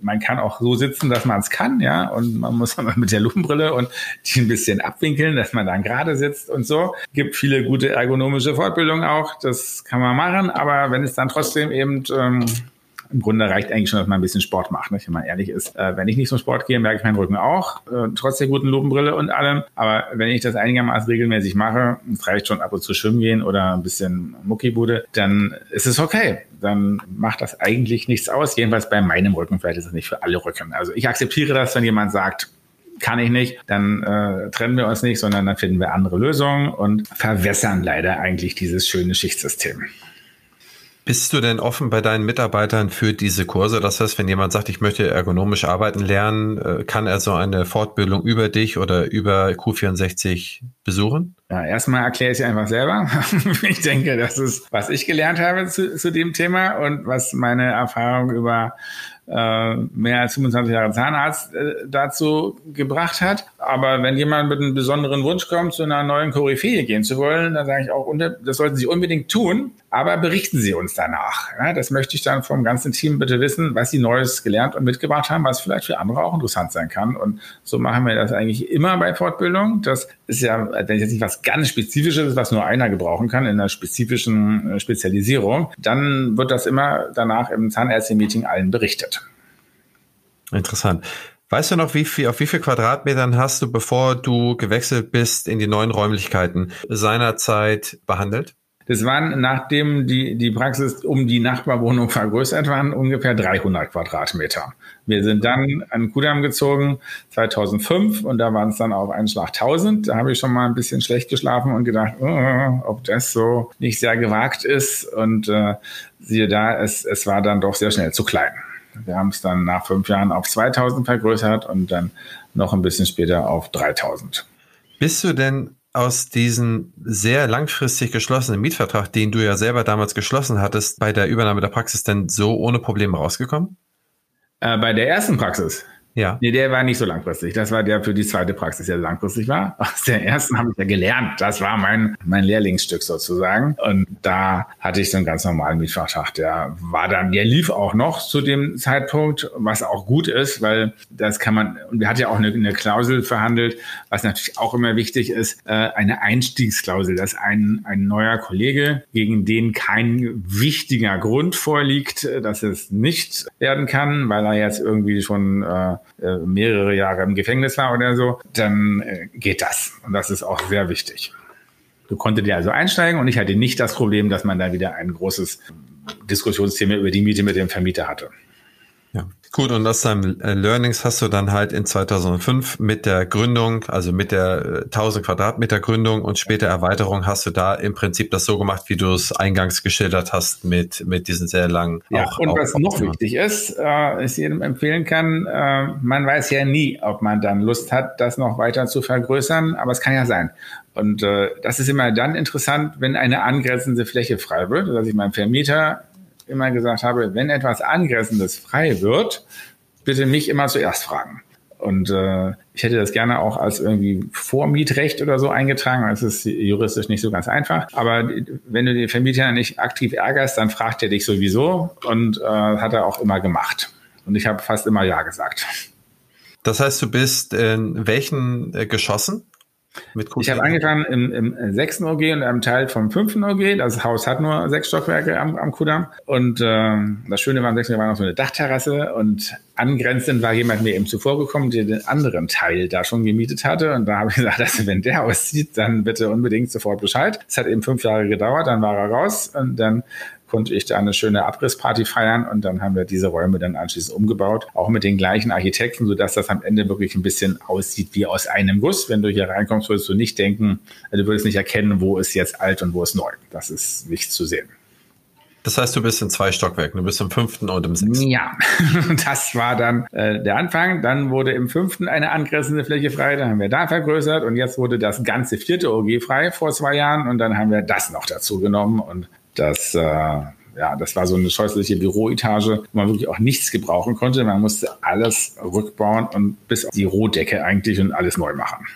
man kann auch so sitzen, dass man es kann, ja, und man muss aber (laughs) mit der Lupenbrille und die ein bisschen abwinkeln, dass man dann gerade sitzt und so. Gibt viele gute ergonomische Fortbildungen auch, das kann man machen, aber wenn es dann trotzdem eben ähm, im Grunde reicht eigentlich schon, dass man ein bisschen Sport macht, nicht? wenn man ehrlich ist. Äh, wenn ich nicht zum Sport gehe, merke ich meinen Rücken auch, äh, trotz der guten Lupenbrille und allem. Aber wenn ich das einigermaßen regelmäßig mache, es reicht schon ab und zu schwimmen gehen oder ein bisschen Muckibude, dann ist es okay. Dann macht das eigentlich nichts aus. Jedenfalls bei meinem Rücken. Vielleicht ist es nicht für alle Rücken. Also ich akzeptiere das, wenn jemand sagt, kann ich nicht, dann äh, trennen wir uns nicht, sondern dann finden wir andere Lösungen und verwässern leider eigentlich dieses schöne Schichtsystem. Bist du denn offen bei deinen Mitarbeitern für diese Kurse? Das heißt, wenn jemand sagt, ich möchte ergonomisch arbeiten lernen, äh, kann er so eine Fortbildung über dich oder über Q64 besuchen? Ja, erstmal erkläre ich einfach selber. (laughs) ich denke, das ist, was ich gelernt habe zu, zu dem Thema und was meine Erfahrung über äh, mehr als 25 Jahre Zahnarzt äh, dazu gebracht hat. Aber wenn jemand mit einem besonderen Wunsch kommt, zu einer neuen Koryphäe gehen zu wollen, dann sage ich auch, das sollten Sie unbedingt tun, aber berichten Sie uns danach. Ja, das möchte ich dann vom ganzen Team bitte wissen, was Sie Neues gelernt und mitgebracht haben, was vielleicht für andere auch interessant sein kann. Und so machen wir das eigentlich immer bei Fortbildung. Das ist ja, wenn jetzt nicht was ganz Spezifisches, was nur einer gebrauchen kann in einer spezifischen äh, Spezialisierung, dann wird das immer danach im Zahnärzte-Meeting allen berichtet. Interessant. Weißt du noch, wie viel, auf wie viel Quadratmetern hast du, bevor du gewechselt bist in die neuen Räumlichkeiten, seinerzeit behandelt? Das waren, nachdem die, die Praxis um die Nachbarwohnung vergrößert waren, ungefähr 300 Quadratmeter. Wir sind dann an Kudam gezogen 2005 und da waren es dann auf einen Schlag 1000. Da habe ich schon mal ein bisschen schlecht geschlafen und gedacht, oh, ob das so nicht sehr gewagt ist. Und äh, siehe da, es, es war dann doch sehr schnell zu klein. Wir haben es dann nach fünf Jahren auf 2000 vergrößert und dann noch ein bisschen später auf 3000. Bist du denn aus diesem sehr langfristig geschlossenen Mietvertrag, den du ja selber damals geschlossen hattest, bei der Übernahme der Praxis denn so ohne Probleme rausgekommen? Äh, bei der ersten Praxis? Ja. Nee, der war nicht so langfristig. Das war der für die zweite Praxis, der langfristig war. (laughs) Aus der ersten habe ich ja gelernt. Das war mein, mein Lehrlingsstück sozusagen. Und da hatte ich so einen ganz normalen Mietvertrag. Der war dann, der lief auch noch zu dem Zeitpunkt, was auch gut ist, weil das kann man, und wir hatten ja auch eine, eine Klausel verhandelt, was natürlich auch immer wichtig ist, äh, eine Einstiegsklausel, dass ein, ein neuer Kollege, gegen den kein wichtiger Grund vorliegt, dass es nicht werden kann, weil er jetzt irgendwie schon äh, äh, mehrere Jahre im Gefängnis war oder so, dann äh, geht das. Und das ist auch sehr wichtig. Du konntet ja also einsteigen und ich hatte nicht das Problem, dass man da wieder ein großes Diskussionsthema über die Miete mit dem Vermieter hatte. Gut, und aus deinem äh, Learnings hast du dann halt in 2005 mit der Gründung, also mit der 1000 Quadratmeter Gründung und später Erweiterung, hast du da im Prinzip das so gemacht, wie du es eingangs geschildert hast, mit, mit diesen sehr langen. Ja, auch, und auch, was noch wichtig ist, äh, ich jedem empfehlen kann, äh, man weiß ja nie, ob man dann Lust hat, das noch weiter zu vergrößern, aber es kann ja sein. Und äh, das ist immer dann interessant, wenn eine angrenzende Fläche frei wird, dass ich meinem Vermieter immer gesagt habe, wenn etwas Angressendes frei wird, bitte mich immer zuerst fragen. Und äh, ich hätte das gerne auch als irgendwie Vormietrecht oder so eingetragen. Das ist juristisch nicht so ganz einfach. Aber wenn du den Vermieter nicht aktiv ärgerst, dann fragt er dich sowieso und äh, hat er auch immer gemacht. Und ich habe fast immer Ja gesagt. Das heißt, du bist in welchen äh, Geschossen? Ich habe angefangen im, im sechsten OG und einem Teil vom fünften OG. Das Haus hat nur sechs Stockwerke am, am Kudamm. Und äh, das Schöne war, im sechsten war noch so eine Dachterrasse und angrenzend war jemand mir eben zuvor gekommen, der den anderen Teil da schon gemietet hatte. Und da habe ich gesagt, (laughs) also wenn der aussieht, dann bitte unbedingt sofort Bescheid. Es hat eben fünf Jahre gedauert, dann war er raus und dann konnte ich da eine schöne Abrissparty feiern und dann haben wir diese Räume dann anschließend umgebaut, auch mit den gleichen Architekten, sodass das am Ende wirklich ein bisschen aussieht wie aus einem Guss. Wenn du hier reinkommst, würdest du nicht denken, du würdest nicht erkennen, wo ist jetzt alt und wo ist neu. Das ist nicht zu sehen. Das heißt, du bist in zwei Stockwerken, du bist im fünften und im sechsten. Ja, (laughs) das war dann äh, der Anfang. Dann wurde im fünften eine angrenzende Fläche frei, dann haben wir da vergrößert und jetzt wurde das ganze vierte OG frei vor zwei Jahren und dann haben wir das noch dazu genommen und das, äh, ja, das war so eine scheußliche Büroetage, wo man wirklich auch nichts gebrauchen konnte. Man musste alles rückbauen und bis auf die Rohdecke eigentlich und alles neu machen.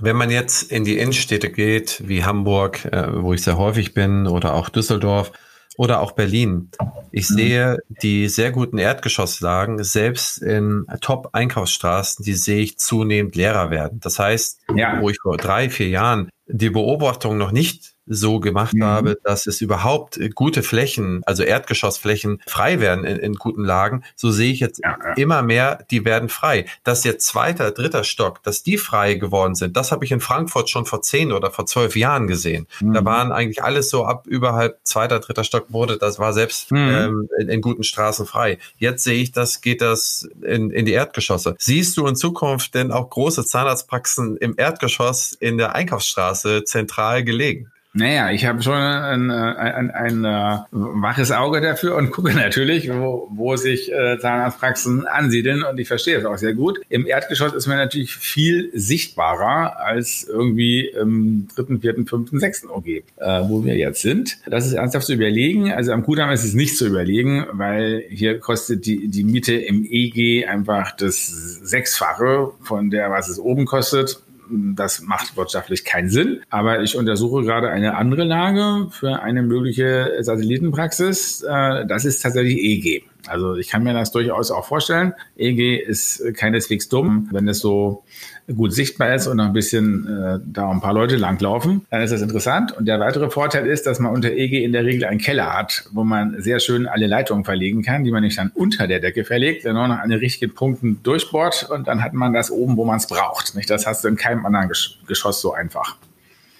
Wenn man jetzt in die Innenstädte geht, wie Hamburg, äh, wo ich sehr häufig bin, oder auch Düsseldorf oder auch Berlin, ich mhm. sehe die sehr guten Erdgeschosslagen, selbst in Top-Einkaufsstraßen, die sehe ich zunehmend leerer werden. Das heißt, ja. wo ich vor drei, vier Jahren die Beobachtung noch nicht so gemacht mhm. habe, dass es überhaupt gute Flächen, also Erdgeschossflächen frei werden in, in guten Lagen, so sehe ich jetzt ja, ja. immer mehr, die werden frei. Dass jetzt zweiter, dritter Stock, dass die frei geworden sind, das habe ich in Frankfurt schon vor zehn oder vor zwölf Jahren gesehen. Mhm. Da waren eigentlich alles so ab überhalb zweiter, dritter Stock wurde, das war selbst mhm. ähm, in, in, guten Straßen frei. Jetzt sehe ich, das geht das in, in die Erdgeschosse. Siehst du in Zukunft denn auch große Zahnarztpraxen im Erdgeschoss in der Einkaufsstraße zentral gelegen? Naja, ich habe schon ein, ein, ein, ein äh, waches Auge dafür und gucke (laughs) natürlich, wo, wo sich äh, Zahnarztpraxen ansiedeln und ich verstehe es auch sehr gut. Im Erdgeschoss ist man natürlich viel sichtbarer als irgendwie im dritten, vierten, fünften, sechsten OG, äh, wo wir jetzt sind. Das ist ernsthaft zu überlegen. Also am Kudamm ist es nicht zu überlegen, weil hier kostet die, die Miete im EG einfach das Sechsfache von der, was es oben kostet das macht wirtschaftlich keinen Sinn. Aber ich untersuche gerade eine andere Lage für eine mögliche Satellitenpraxis. Äh, das ist tatsächlich EG. Also ich kann mir das durchaus auch vorstellen. EG ist keineswegs dumm, wenn es so gut sichtbar ist und noch ein bisschen äh, da ein paar Leute langlaufen, dann ist das interessant. Und der weitere Vorteil ist, dass man unter EG in der Regel einen Keller hat, wo man sehr schön alle Leitungen verlegen kann, die man nicht dann unter der Decke verlegt, sondern noch an den richtigen Punkten durchbohrt und dann hat man das oben, wo man es braucht. Nicht? Das hast du in keinem anderen Geschoss so einfach.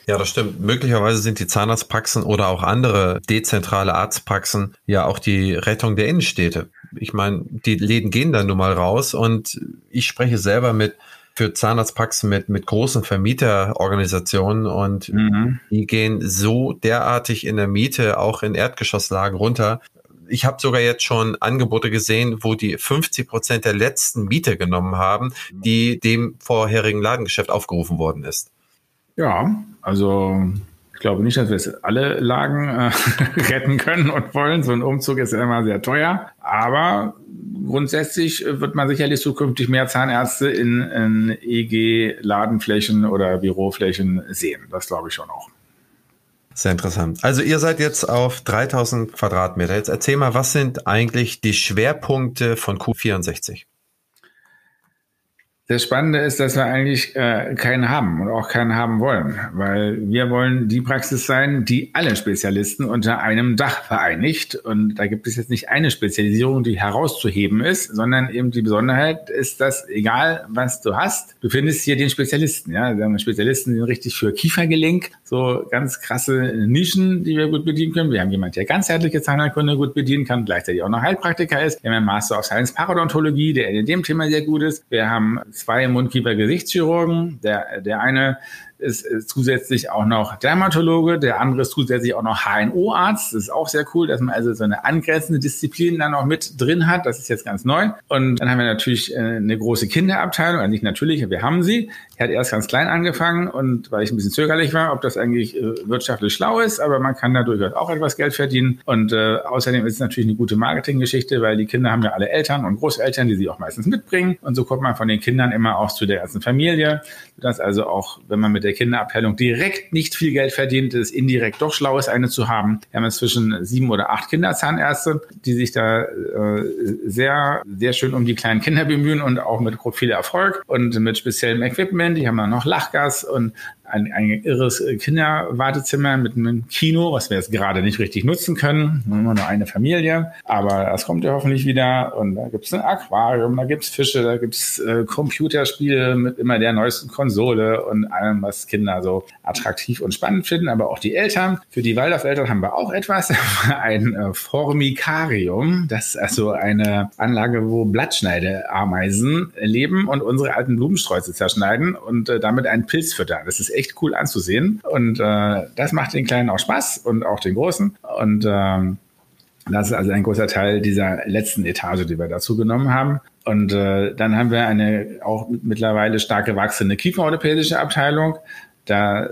Ja, das stimmt. Möglicherweise sind die Zahnarztpraxen oder auch andere dezentrale Arztpraxen ja auch die Rettung der Innenstädte. Ich meine, die Läden gehen dann nun mal raus und ich spreche selber mit für Zahnarztpraxen mit, mit großen Vermieterorganisationen und mhm. die gehen so derartig in der Miete auch in Erdgeschosslagen runter. Ich habe sogar jetzt schon Angebote gesehen, wo die 50 Prozent der letzten Miete genommen haben, die dem vorherigen Ladengeschäft aufgerufen worden ist. Ja, also glaube nicht, dass wir es alle Lagen äh, (laughs) retten können und wollen. So ein Umzug ist immer sehr teuer. Aber grundsätzlich wird man sicherlich zukünftig mehr Zahnärzte in, in EG-Ladenflächen oder Büroflächen sehen. Das glaube ich schon auch. Sehr interessant. Also ihr seid jetzt auf 3000 Quadratmeter. Jetzt erzähl mal, was sind eigentlich die Schwerpunkte von Q64? Das Spannende ist, dass wir eigentlich äh, keinen haben und auch keinen haben wollen, weil wir wollen die Praxis sein, die alle Spezialisten unter einem Dach vereinigt. Und da gibt es jetzt nicht eine Spezialisierung, die herauszuheben ist, sondern eben die Besonderheit ist, dass egal was du hast, du findest hier den Spezialisten. Ja, wir haben Spezialisten, die sind richtig für Kiefergelenk, so ganz krasse Nischen, die wir gut bedienen können. Wir haben jemanden, der ganzheitliche Zahnheilkunde gut bedienen kann, gleichzeitig auch noch Heilpraktiker ist. Wir haben einen Master of Science Parodontologie, der in dem Thema sehr gut ist. Wir haben zwei Mundkiefer-Gesichtschirurgen. Der, der eine ist, zusätzlich auch noch Dermatologe, der andere ist zusätzlich auch noch HNO-Arzt. Das ist auch sehr cool, dass man also so eine angrenzende Disziplin dann noch mit drin hat. Das ist jetzt ganz neu. Und dann haben wir natürlich äh, eine große Kinderabteilung, also nicht natürlich, wir haben sie. Hat erst ganz klein angefangen und weil ich ein bisschen zögerlich war, ob das eigentlich äh, wirtschaftlich schlau ist, aber man kann da durchaus auch etwas Geld verdienen. Und äh, außerdem ist es natürlich eine gute Marketinggeschichte, weil die Kinder haben ja alle Eltern und Großeltern, die sie auch meistens mitbringen. Und so kommt man von den Kindern immer auch zu der ersten Familie. Das also auch, wenn man mit der der Kinderabteilung direkt nicht viel Geld verdient, ist indirekt doch schlau ist, eine zu haben. Wir haben inzwischen sieben oder acht Kinderzahnärzte, die sich da äh, sehr, sehr schön um die kleinen Kinder bemühen und auch mit viel Erfolg und mit speziellem Equipment. Die haben dann noch Lachgas und ein, ein irres Kinderwartezimmer mit einem Kino, was wir jetzt gerade nicht richtig nutzen können. Nur noch eine Familie. Aber das kommt ja hoffentlich wieder. Und da gibt es ein Aquarium, da gibt es Fische, da gibt es äh, Computerspiele mit immer der neuesten Konsole und allem, was Kinder so attraktiv und spannend finden. Aber auch die Eltern. Für die Waldorfeltern haben wir auch etwas. (laughs) ein äh, Formikarium. Das ist also eine Anlage, wo Blattschneideameisen leben und unsere alten Blumensträuße zerschneiden und äh, damit einen Pilz füttern. Das ist echt echt cool anzusehen. Und äh, das macht den Kleinen auch Spaß und auch den Großen. Und ähm, das ist also ein großer Teil dieser letzten Etage, die wir dazu genommen haben. Und äh, dann haben wir eine auch mittlerweile stark gewachsene kieferorthopädische Abteilung. Da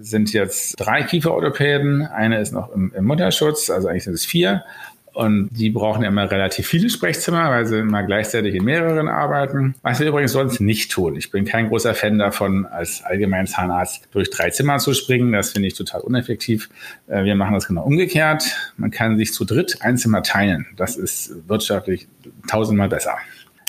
sind jetzt drei Kieferorthopäden. Eine ist noch im, im Mutterschutz, also eigentlich sind es vier. Und die brauchen immer relativ viele Sprechzimmer, weil sie immer gleichzeitig in mehreren arbeiten. Was wir übrigens sonst nicht tun. Ich bin kein großer Fan davon, als Allgemeinzahnarzt durch drei Zimmer zu springen. Das finde ich total uneffektiv. Äh, wir machen das genau umgekehrt. Man kann sich zu dritt ein Zimmer teilen. Das ist wirtschaftlich tausendmal besser.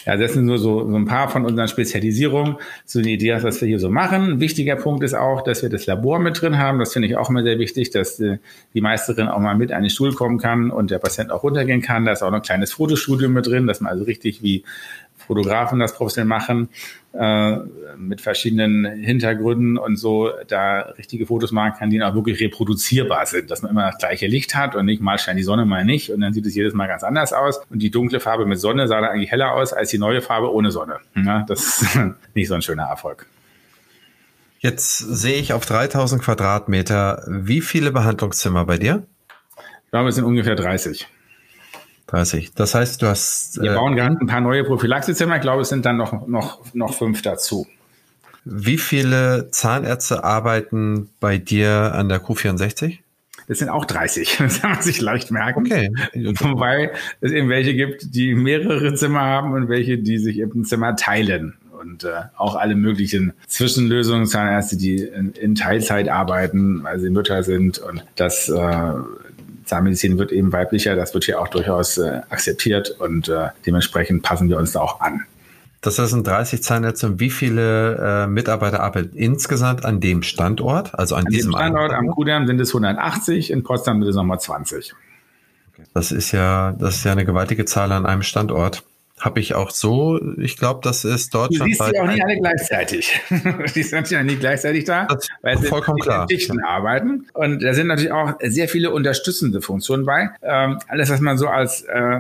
Ja, das sind nur so, so ein paar von unseren Spezialisierungen, so die Idee, was wir hier so machen. Ein wichtiger Punkt ist auch, dass wir das Labor mit drin haben. Das finde ich auch immer sehr wichtig, dass die, äh, die Meisterin auch mal mit an den Stuhl kommen kann und der Patient auch runtergehen kann. Da ist auch noch ein kleines Fotostudio mit drin, dass man also richtig wie Fotografen das professionell machen, äh, mit verschiedenen Hintergründen und so da richtige Fotos machen kann, die auch wirklich reproduzierbar sind, dass man immer das gleiche Licht hat und nicht mal scheint die Sonne, mal nicht und dann sieht es jedes Mal ganz anders aus und die dunkle Farbe mit Sonne sah da eigentlich heller aus als die neue Farbe ohne Sonne. Ja, das ist (laughs) nicht so ein schöner Erfolg. Jetzt sehe ich auf 3000 Quadratmeter, wie viele Behandlungszimmer bei dir? Ich glaube, es sind ungefähr 30. 30. Das heißt, du hast. Wir äh, bauen gerade ein paar neue Prophylaxezimmer. Ich glaube, es sind dann noch, noch, noch fünf dazu. Wie viele Zahnärzte arbeiten bei dir an der Q64? Das sind auch 30. (laughs) Das kann man sich leicht merken. Okay. Wobei es eben welche gibt, die mehrere Zimmer haben und welche, die sich eben ein Zimmer teilen. Und äh, auch alle möglichen Zwischenlösungen, Zahnärzte, die in, in Teilzeit arbeiten, weil sie Mütter sind. Und das äh, Zahnmedizin wird eben weiblicher, das wird hier auch durchaus äh, akzeptiert und äh, dementsprechend passen wir uns da auch an. Das sind 30 Zahnärzte und wie viele äh, Mitarbeiter arbeiten insgesamt an dem Standort? Also an, an diesem Standort am Kudamm sind es 180, in Potsdam sind es nochmal 20. Das ist ja, das ist ja eine gewaltige Zahl an einem Standort habe ich auch so. Ich glaube, das ist Deutschland. (laughs) Du siehst sie auch nicht alle gleichzeitig. die sind ja nicht gleichzeitig da, das weil sie vollkommen klar. Dichten ja. arbeiten. Und da sind natürlich auch sehr viele unterstützende Funktionen bei. Ähm, alles, was man so als äh,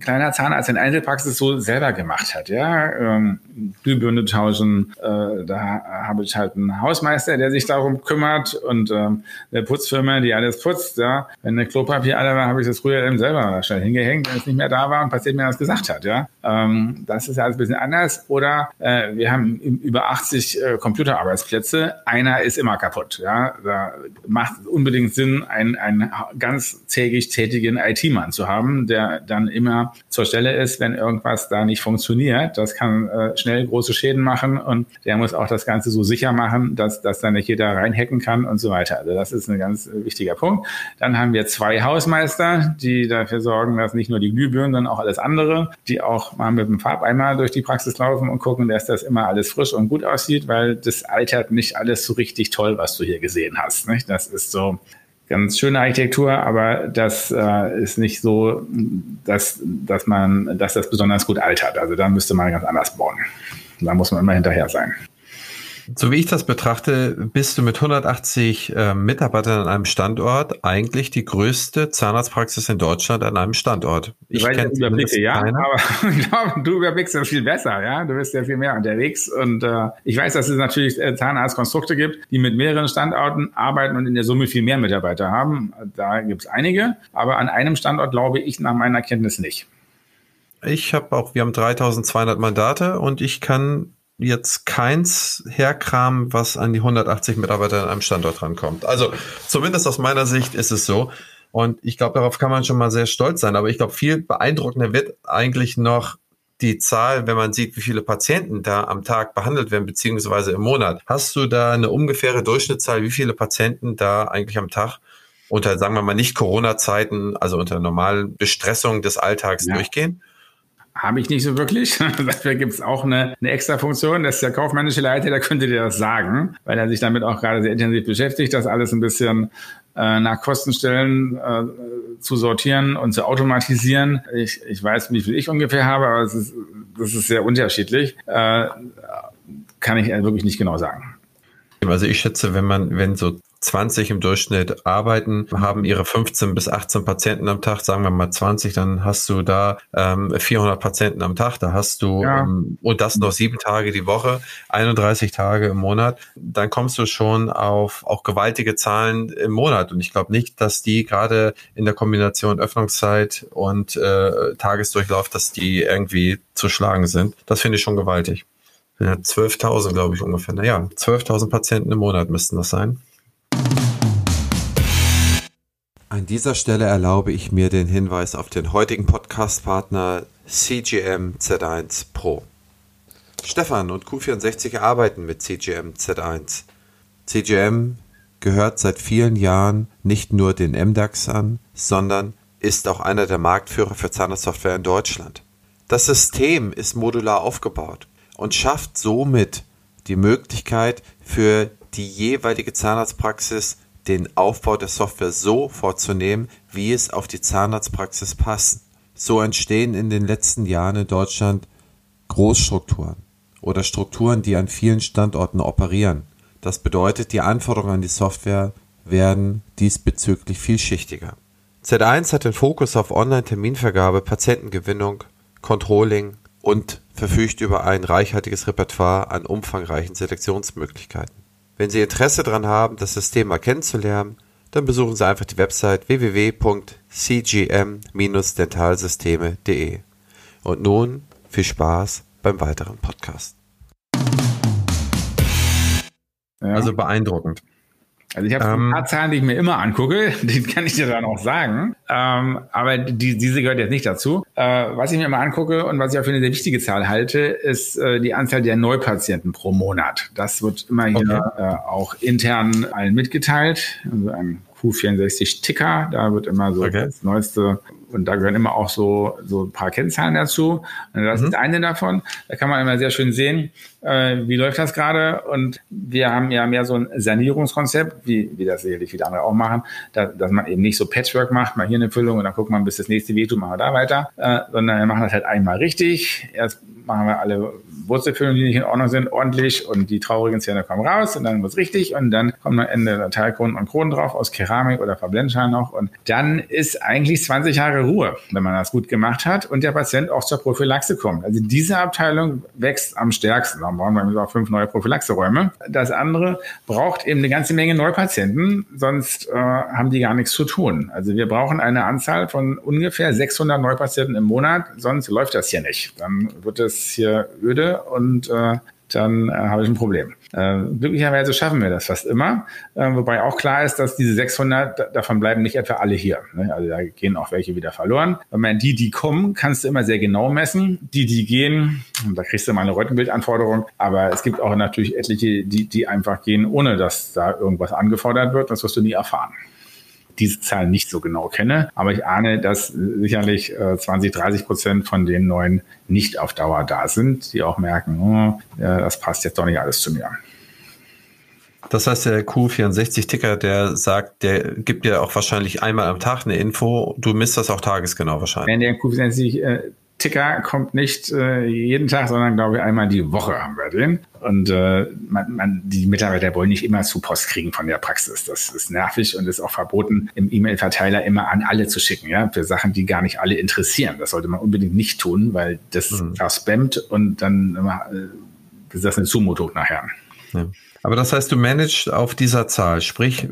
kleiner Zahnarzt in Einzelpraxis so selber gemacht hat. Ja, ähm, Glühbirne tauschen. Äh, da habe ich halt einen Hausmeister, der sich darum kümmert und ähm, eine Putzfirma, die alles putzt. Ja, wenn eine Klopapier alle war, habe ich das früher eben selber schnell hingehängt, wenn es nicht mehr da war und passiert mir das gesagt hat. Ja. Ähm, das ist ja alles ein bisschen anders. Oder äh, wir haben über 80 äh, Computerarbeitsplätze. Einer ist immer kaputt. Ja, da macht unbedingt Sinn, einen, einen ganz täglich tätigen IT-Mann zu haben, der dann immer zur Stelle ist, wenn irgendwas da nicht funktioniert. Das kann äh, schnell große Schäden machen und der muss auch das Ganze so sicher machen, dass, dass da nicht jeder reinhacken kann und so weiter. Also das ist ein ganz wichtiger Punkt. Dann haben wir zwei Hausmeister, die dafür sorgen, dass nicht nur die Glühbirnen, sondern auch alles andere, die auch mal mit dem Farbeimer durch die Praxis laufen und gucken, dass das immer alles frisch und gut aussieht, weil das altert nicht alles so richtig toll, was du hier gesehen hast. Nicht? Das ist so ganz schöne Architektur, aber das äh, ist nicht so, dass, dass man, dass das besonders gut altert. Also da müsste man ganz anders bauen. Da muss man immer hinterher sein. So wie ich das betrachte, bist du mit 180 äh, Mitarbeitern an einem Standort eigentlich die größte Zahnarztpraxis in Deutschland an einem Standort. Ich kenne Überblicke, ja, keiner. aber (laughs) ich glaube, du überblickst das viel besser, ja. Du bist ja viel mehr unterwegs und äh, ich weiß, dass es natürlich äh, Zahnarztkonstrukte gibt, die mit mehreren Standorten arbeiten und in der Summe viel mehr Mitarbeiter haben. Da gibt es einige, aber an einem Standort glaube ich nach meiner Kenntnis nicht. Ich habe auch, wir haben 3200 Mandate und ich kann jetzt keins herkramen, was an die 180 Mitarbeiter an einem Standort rankommt. Also zumindest aus meiner Sicht ist es so. Und ich glaube, darauf kann man schon mal sehr stolz sein. Aber ich glaube, viel beeindruckender wird eigentlich noch die Zahl, wenn man sieht, wie viele Patienten da am Tag behandelt werden, beziehungsweise im Monat. Hast du da eine ungefähre Durchschnittszahl, wie viele Patienten da eigentlich am Tag unter, sagen wir mal, nicht Corona-Zeiten, also unter normalen Bestressungen des Alltags ja. durchgehen? Habe ich nicht so wirklich. (laughs) Dafür gibt es auch eine, eine extra Funktion. Das ist der kaufmännische Leiter, der könnte dir das sagen, weil er sich damit auch gerade sehr intensiv beschäftigt, das alles ein bisschen äh, nach Kostenstellen äh, zu sortieren und zu automatisieren. Ich, ich weiß, wie viel ich ungefähr habe, aber es ist, das ist sehr unterschiedlich. Äh, kann ich wirklich nicht genau sagen. Also ich schätze, wenn man, wenn so 20 im Durchschnitt arbeiten, haben ihre 15 bis 18 Patienten am Tag, sagen wir mal 20, dann hast du da ähm, 400 Patienten am Tag, da hast du ja. ähm, und das noch sieben Tage die Woche, 31 Tage im Monat, dann kommst du schon auf auch gewaltige Zahlen im Monat und ich glaube nicht, dass die gerade in der Kombination Öffnungszeit und äh, Tagesdurchlauf, dass die irgendwie zu schlagen sind. Das finde ich schon gewaltig. Ja, 12.000, glaube ich, ungefähr. Naja, 12.000 Patienten im Monat müssten das sein. An dieser Stelle erlaube ich mir den Hinweis auf den heutigen Podcast-Partner CGM Z1 Pro. Stefan und Q64 arbeiten mit CGM Z1. CGM gehört seit vielen Jahren nicht nur den MDAX an, sondern ist auch einer der Marktführer für Zahnarztsoftware in Deutschland. Das System ist modular aufgebaut und schafft somit die Möglichkeit für die jeweilige Zahnarztpraxis den Aufbau der Software so vorzunehmen, wie es auf die Zahnarztpraxis passt. So entstehen in den letzten Jahren in Deutschland Großstrukturen oder Strukturen, die an vielen Standorten operieren. Das bedeutet, die Anforderungen an die Software werden diesbezüglich vielschichtiger. Z1 hat den Fokus auf Online-Terminvergabe, Patientengewinnung, Controlling und verfügt über ein reichhaltiges Repertoire an umfangreichen Selektionsmöglichkeiten. Wenn Sie Interesse daran haben, das System mal kennenzulernen, dann besuchen Sie einfach die Website www.cgm-dentalsysteme.de. Und nun viel Spaß beim weiteren Podcast. Ja. Also beeindruckend. Also ich habe ähm, ein paar Zahlen, die ich mir immer angucke, (laughs) die kann ich dir dann auch sagen. Ähm, aber die, diese gehört jetzt nicht dazu. Äh, was ich mir immer angucke und was ich auch für eine sehr wichtige Zahl halte, ist äh, die Anzahl der Neupatienten pro Monat. Das wird immer hier okay. äh, auch intern allen mitgeteilt. Also ein Q64-Ticker. Da wird immer so okay. das neueste und da gehören immer auch so, so ein paar Kennzahlen dazu. Und das mhm. ist eine davon. Da kann man immer sehr schön sehen, äh, wie läuft das gerade. Und wir haben ja mehr so ein Sanierungskonzept, wie, wie das sicherlich viele andere auch machen, da, dass man eben nicht so Patchwork macht, mal hier eine Füllung und dann guckt man, bis das nächste wehtut, machen wir da weiter, äh, sondern wir machen das halt einmal richtig. Erst machen wir alle Wurzelfüllungen, die nicht in Ordnung sind, ordentlich und die traurigen Zähne kommen raus und dann wird's richtig und dann kommt am Ende Teilkronen und Kronen drauf aus Keramik oder Verblendschein noch und dann ist eigentlich 20 Jahre Ruhe, wenn man das gut gemacht hat und der Patient auch zur Prophylaxe kommt. Also diese Abteilung wächst am stärksten. Dann brauchen wir auch fünf neue Prophylaxeräume. Das andere braucht eben eine ganze Menge Neupatienten, sonst äh, haben die gar nichts zu tun. Also wir brauchen eine Anzahl von ungefähr 600 Neupatienten im Monat, sonst läuft das hier nicht. Dann wird es hier öde und äh, dann äh, habe ich ein Problem. Äh, glücklicherweise schaffen wir das fast immer, äh, wobei auch klar ist, dass diese 600, davon bleiben nicht etwa alle hier. Ne? Also da gehen auch welche wieder verloren. Wenn man die, die kommen, kannst du immer sehr genau messen. Die, die gehen, da kriegst du mal eine Röntgenbildanforderung, aber es gibt auch natürlich etliche, die, die einfach gehen, ohne dass da irgendwas angefordert wird. Das wirst du nie erfahren diese Zahl nicht so genau kenne. Aber ich ahne, dass sicherlich 20, 30 Prozent von den neuen nicht auf Dauer da sind, die auch merken, oh, das passt jetzt doch nicht alles zu mir. Das heißt, der Q64-Ticker, der sagt, der gibt dir auch wahrscheinlich einmal am Tag eine Info. Du misst das auch tagesgenau wahrscheinlich. Wenn der Q64 Ticker kommt nicht äh, jeden Tag, sondern glaube ich einmal die Woche haben wir den. Und äh, man, man, die Mitarbeiter wollen nicht immer zu Post kriegen von der Praxis. Das ist nervig und ist auch verboten, im E-Mail-Verteiler immer an alle zu schicken, ja, für Sachen, die gar nicht alle interessieren. Das sollte man unbedingt nicht tun, weil das mhm. verspammt und dann äh, ist das eine Zumutung nachher. Ja. Aber das heißt, du managst auf dieser Zahl, sprich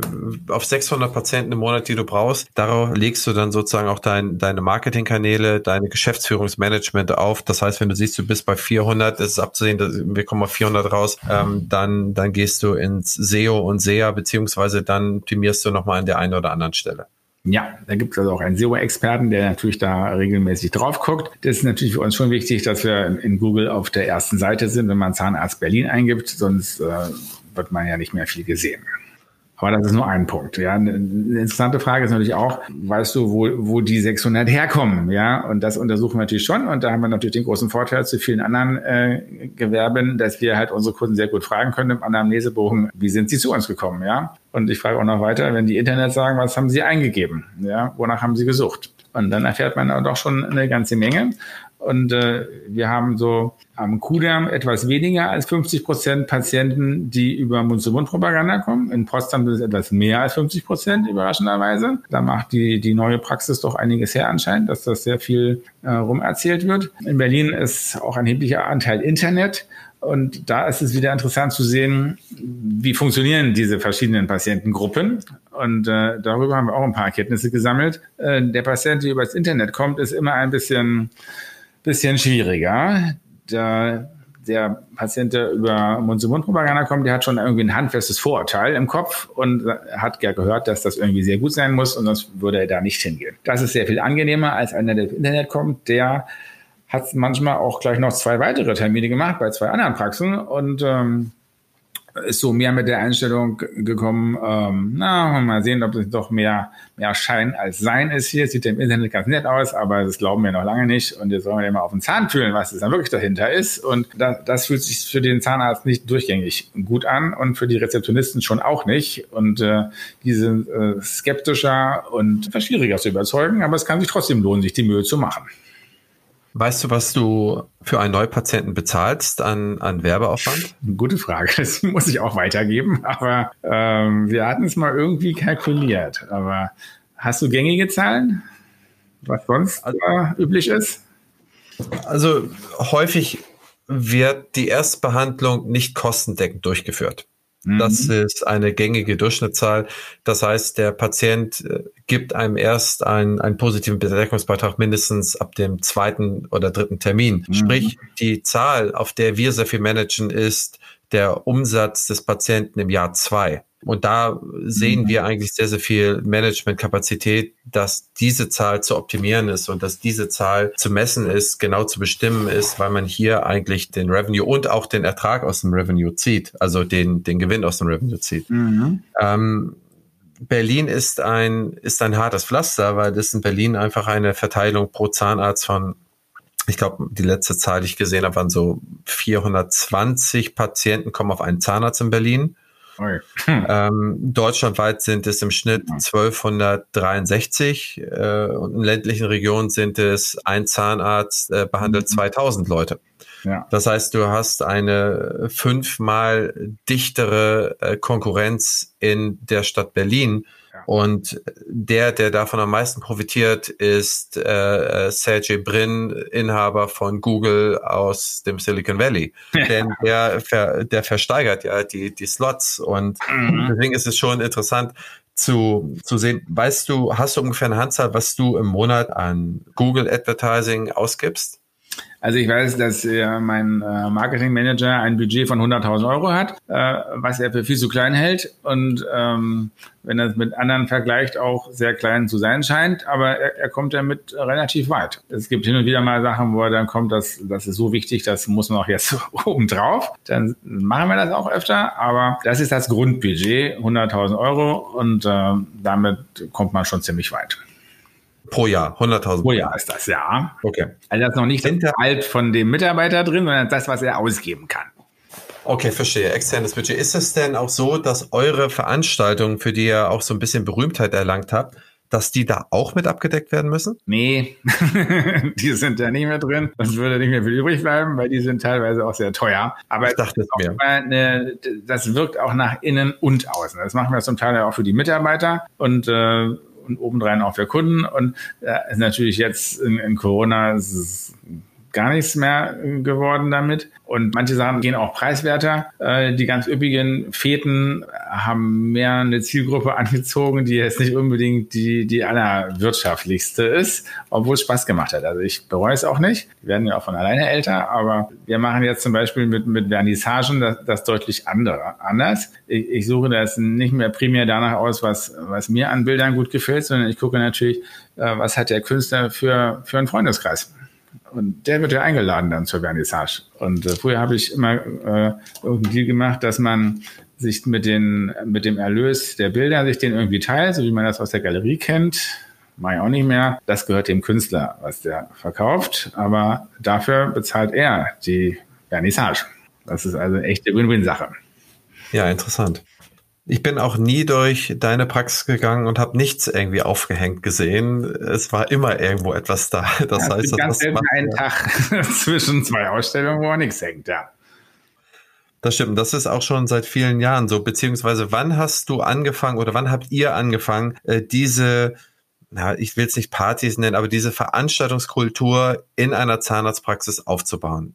auf 600 Patienten im Monat, die du brauchst, darauf legst du dann sozusagen auch dein, deine Marketingkanäle, deine Geschäftsführungsmanagement auf. Das heißt, wenn du siehst, du bist bei 400, ist abzusehen, wir kommen auf 400 raus, ähm, dann, dann gehst du ins SEO und SEA, beziehungsweise dann optimierst du nochmal an der einen oder anderen Stelle. Ja, da gibt es also auch einen SEO-Experten, der natürlich da regelmäßig drauf guckt. Das ist natürlich für uns schon wichtig, dass wir in Google auf der ersten Seite sind, wenn man Zahnarzt Berlin eingibt, sonst äh, wird man ja nicht mehr viel gesehen. Aber das ist nur ein Punkt. Ja, eine interessante Frage ist natürlich auch, weißt du, wo, wo die 600 herkommen? Ja, und das untersuchen wir natürlich schon. Und da haben wir natürlich den großen Vorteil zu vielen anderen äh, Gewerben, dass wir halt unsere Kunden sehr gut fragen können im Anamnesebogen, wie sind sie zu uns gekommen? Ja, und ich frage auch noch weiter, wenn die Internet sagen, was haben sie eingegeben? Ja, wonach haben sie gesucht? Und dann erfährt man doch schon eine ganze Menge. Und äh, wir haben so am Kudamm etwas weniger als 50 Prozent Patienten, die über Mund-zu-Mund-Propaganda kommen. In Potsdam sind es etwas mehr als 50 Prozent, überraschenderweise. Da macht die, die neue Praxis doch einiges her anscheinend, dass das sehr viel äh, rumerzählt wird. In Berlin ist auch ein erheblicher Anteil Internet. Und da ist es wieder interessant zu sehen, wie funktionieren diese verschiedenen Patientengruppen. Und äh, darüber haben wir auch ein paar Erkenntnisse gesammelt. Äh, der Patient, der über das Internet kommt, ist immer ein bisschen bisschen schwieriger. Da der Patient, der über Mund-zu-Mund-Propaganda kommt, der hat schon irgendwie ein handfestes Vorurteil im Kopf und hat ja gehört, dass das irgendwie sehr gut sein muss und sonst würde er da nicht hingehen. Das ist sehr viel angenehmer als einer, der im Internet kommt, der hat manchmal auch gleich noch zwei weitere Termine gemacht bei zwei anderen Praxen und ähm, ist so mehr mit der Einstellung gekommen, ähm, na, mal sehen, ob es doch mehr, mehr Schein als Sein ist hier. Sieht ja im Internet ganz nett aus, aber das glauben wir noch lange nicht. Und jetzt sollen wir ja mal auf den Zahn fühlen, was es dann wirklich dahinter ist. Und da, das fühlt sich für den Zahnarzt nicht durchgängig gut an und für die Rezeptionisten schon auch nicht. Und äh, die sind äh, skeptischer und schwieriger zu überzeugen, aber es kann sich trotzdem lohnen, sich die Mühe zu machen. Weißt du, was du für einen Neupatienten bezahlst an, an Werbeaufwand? Gute Frage. (laughs) Das muss ich auch weitergeben. Aber ähm, wir hatten es mal irgendwie kalkuliert. Aber hast du gängige Zahlen? Was sonst also, äh, üblich ist? Also häufig wird die Erstbehandlung nicht kostendeckend durchgeführt. Das mhm. ist eine gängige Durchschnittszahl. Das heißt, der Patient äh, gibt einem erst einen, einen positiven Bedeckungsbeitrag mindestens ab dem zweiten oder dritten Termin. Mhm. Sprich, die Zahl, auf der wir sehr viel managen, ist der Umsatz des Patienten im Jahr zwei. Und da sehen mhm. wir eigentlich sehr, sehr viel Managementkapazität, dass diese Zahl zu optimieren ist und dass diese Zahl zu messen ist, genau zu bestimmen ist, weil man hier eigentlich den Revenue und auch den Ertrag aus dem Revenue zieht, also den, den Gewinn aus dem Revenue zieht. Mhm. Ähm, Berlin ist ein, ist ein hartes Pflaster, weil das in Berlin einfach eine Verteilung pro Zahnarzt von ich glaube, die letzte Zahl, die ich gesehen habe, waren so 420 Patienten kommen auf einen Zahnarzt in Berlin. Hm. Ähm, deutschlandweit sind es im Schnitt 1263 äh, und in ländlichen Regionen sind es ein Zahnarzt äh, behandelt mhm. 2000 Leute. Ja. Das heißt, du hast eine fünfmal dichtere äh, Konkurrenz in der Stadt Berlin und der, der davon am meisten profitiert, ist äh, Sergey Brin, Inhaber von Google aus dem Silicon Valley. Ja. Denn der, ver, der versteigert ja die, die Slots. Und mhm. deswegen ist es schon interessant, zu, zu sehen. Weißt du, hast du ungefähr eine Handzahl, was du im Monat an Google Advertising ausgibst? Also ich weiß, dass äh, mein äh, Marketingmanager ein Budget von 100.000 Euro hat, äh, was er für viel zu klein hält und ähm, wenn er es mit anderen vergleicht, auch sehr klein zu sein scheint, aber er, er kommt damit relativ weit. Es gibt hin und wieder mal Sachen, wo er dann kommt, dass das ist so wichtig, das muss man auch jetzt (laughs) oben drauf. Dann machen wir das auch öfter, aber das ist das Grundbudget, 100.000 Euro und äh, damit kommt man schon ziemlich weit. Pro Jahr, 100.000. Pro Jahr ist das, ja. Okay. Also das ist noch nicht das Gehalt von dem Mitarbeiter drin, sondern das, was er ausgeben kann. Okay, verstehe. Externes Budget. Ist es denn auch so, dass eure Veranstaltungen, für die ihr auch so ein bisschen Berühmtheit erlangt habt, dass die da auch mit abgedeckt werden müssen? Nee, (laughs) die sind da nicht mehr drin. Das würde nicht mehr viel übrig bleiben, weil die sind teilweise auch sehr teuer. Aber ich dachte es mir. Eine, das wirkt auch nach innen und außen. Das machen wir zum Teil auch für die Mitarbeiter und äh, und obendrein auch für Kunden. Und äh, natürlich jetzt in, in Corona ist es gar nichts mehr geworden damit. Und manche Sachen gehen auch preiswerter. Äh, die ganz üppigen Feten haben mehr eine Zielgruppe (laughs) angezogen, die jetzt nicht unbedingt die, die allerwirtschaftlichste ist, obwohl es Spaß gemacht hat. Also ich bereue es auch nicht. Die werden ja auch von alleine älter, aber wir machen jetzt zum Beispiel mit, mit Vernissagen das, das deutlich andere, anders. Ich, ich suche das nicht mehr primär danach aus, was, was mir an Bildern gut gefällt, sondern ich gucke natürlich, äh, was hat der Künstler für, für einen Freundeskreis. Und der wird ja eingeladen dann zur Vernissage. Und äh, früher habe ich immer äh, irgendwie gemacht, dass man sich mit, den, mit dem Erlös der Bilder sich den irgendwie teilt, so wie man das aus der Galerie kennt. Mache ich auch nicht mehr. Das gehört dem Künstler, was der verkauft. Aber dafür bezahlt er die Vernissage. Das ist also eine echte Win-Win-Sache. Ja, interessant. Ich bin auch nie durch deine Praxis gegangen und habe nichts irgendwie aufgehängt gesehen. Es war immer irgendwo etwas da. (laughs) Das ja, heißt, das ganz selten einen ja. Tag (laughs) zwischen zwei Ausstellungen, wo nichts hängt, ja. Das stimmt. Das ist auch schon seit vielen Jahren so. Beziehungsweise, wann hast du angefangen oder wann habt ihr angefangen, äh, diese, na, ich will es nicht Partys nennen, aber diese Veranstaltungskultur in einer Zahnarztpraxis aufzubauen?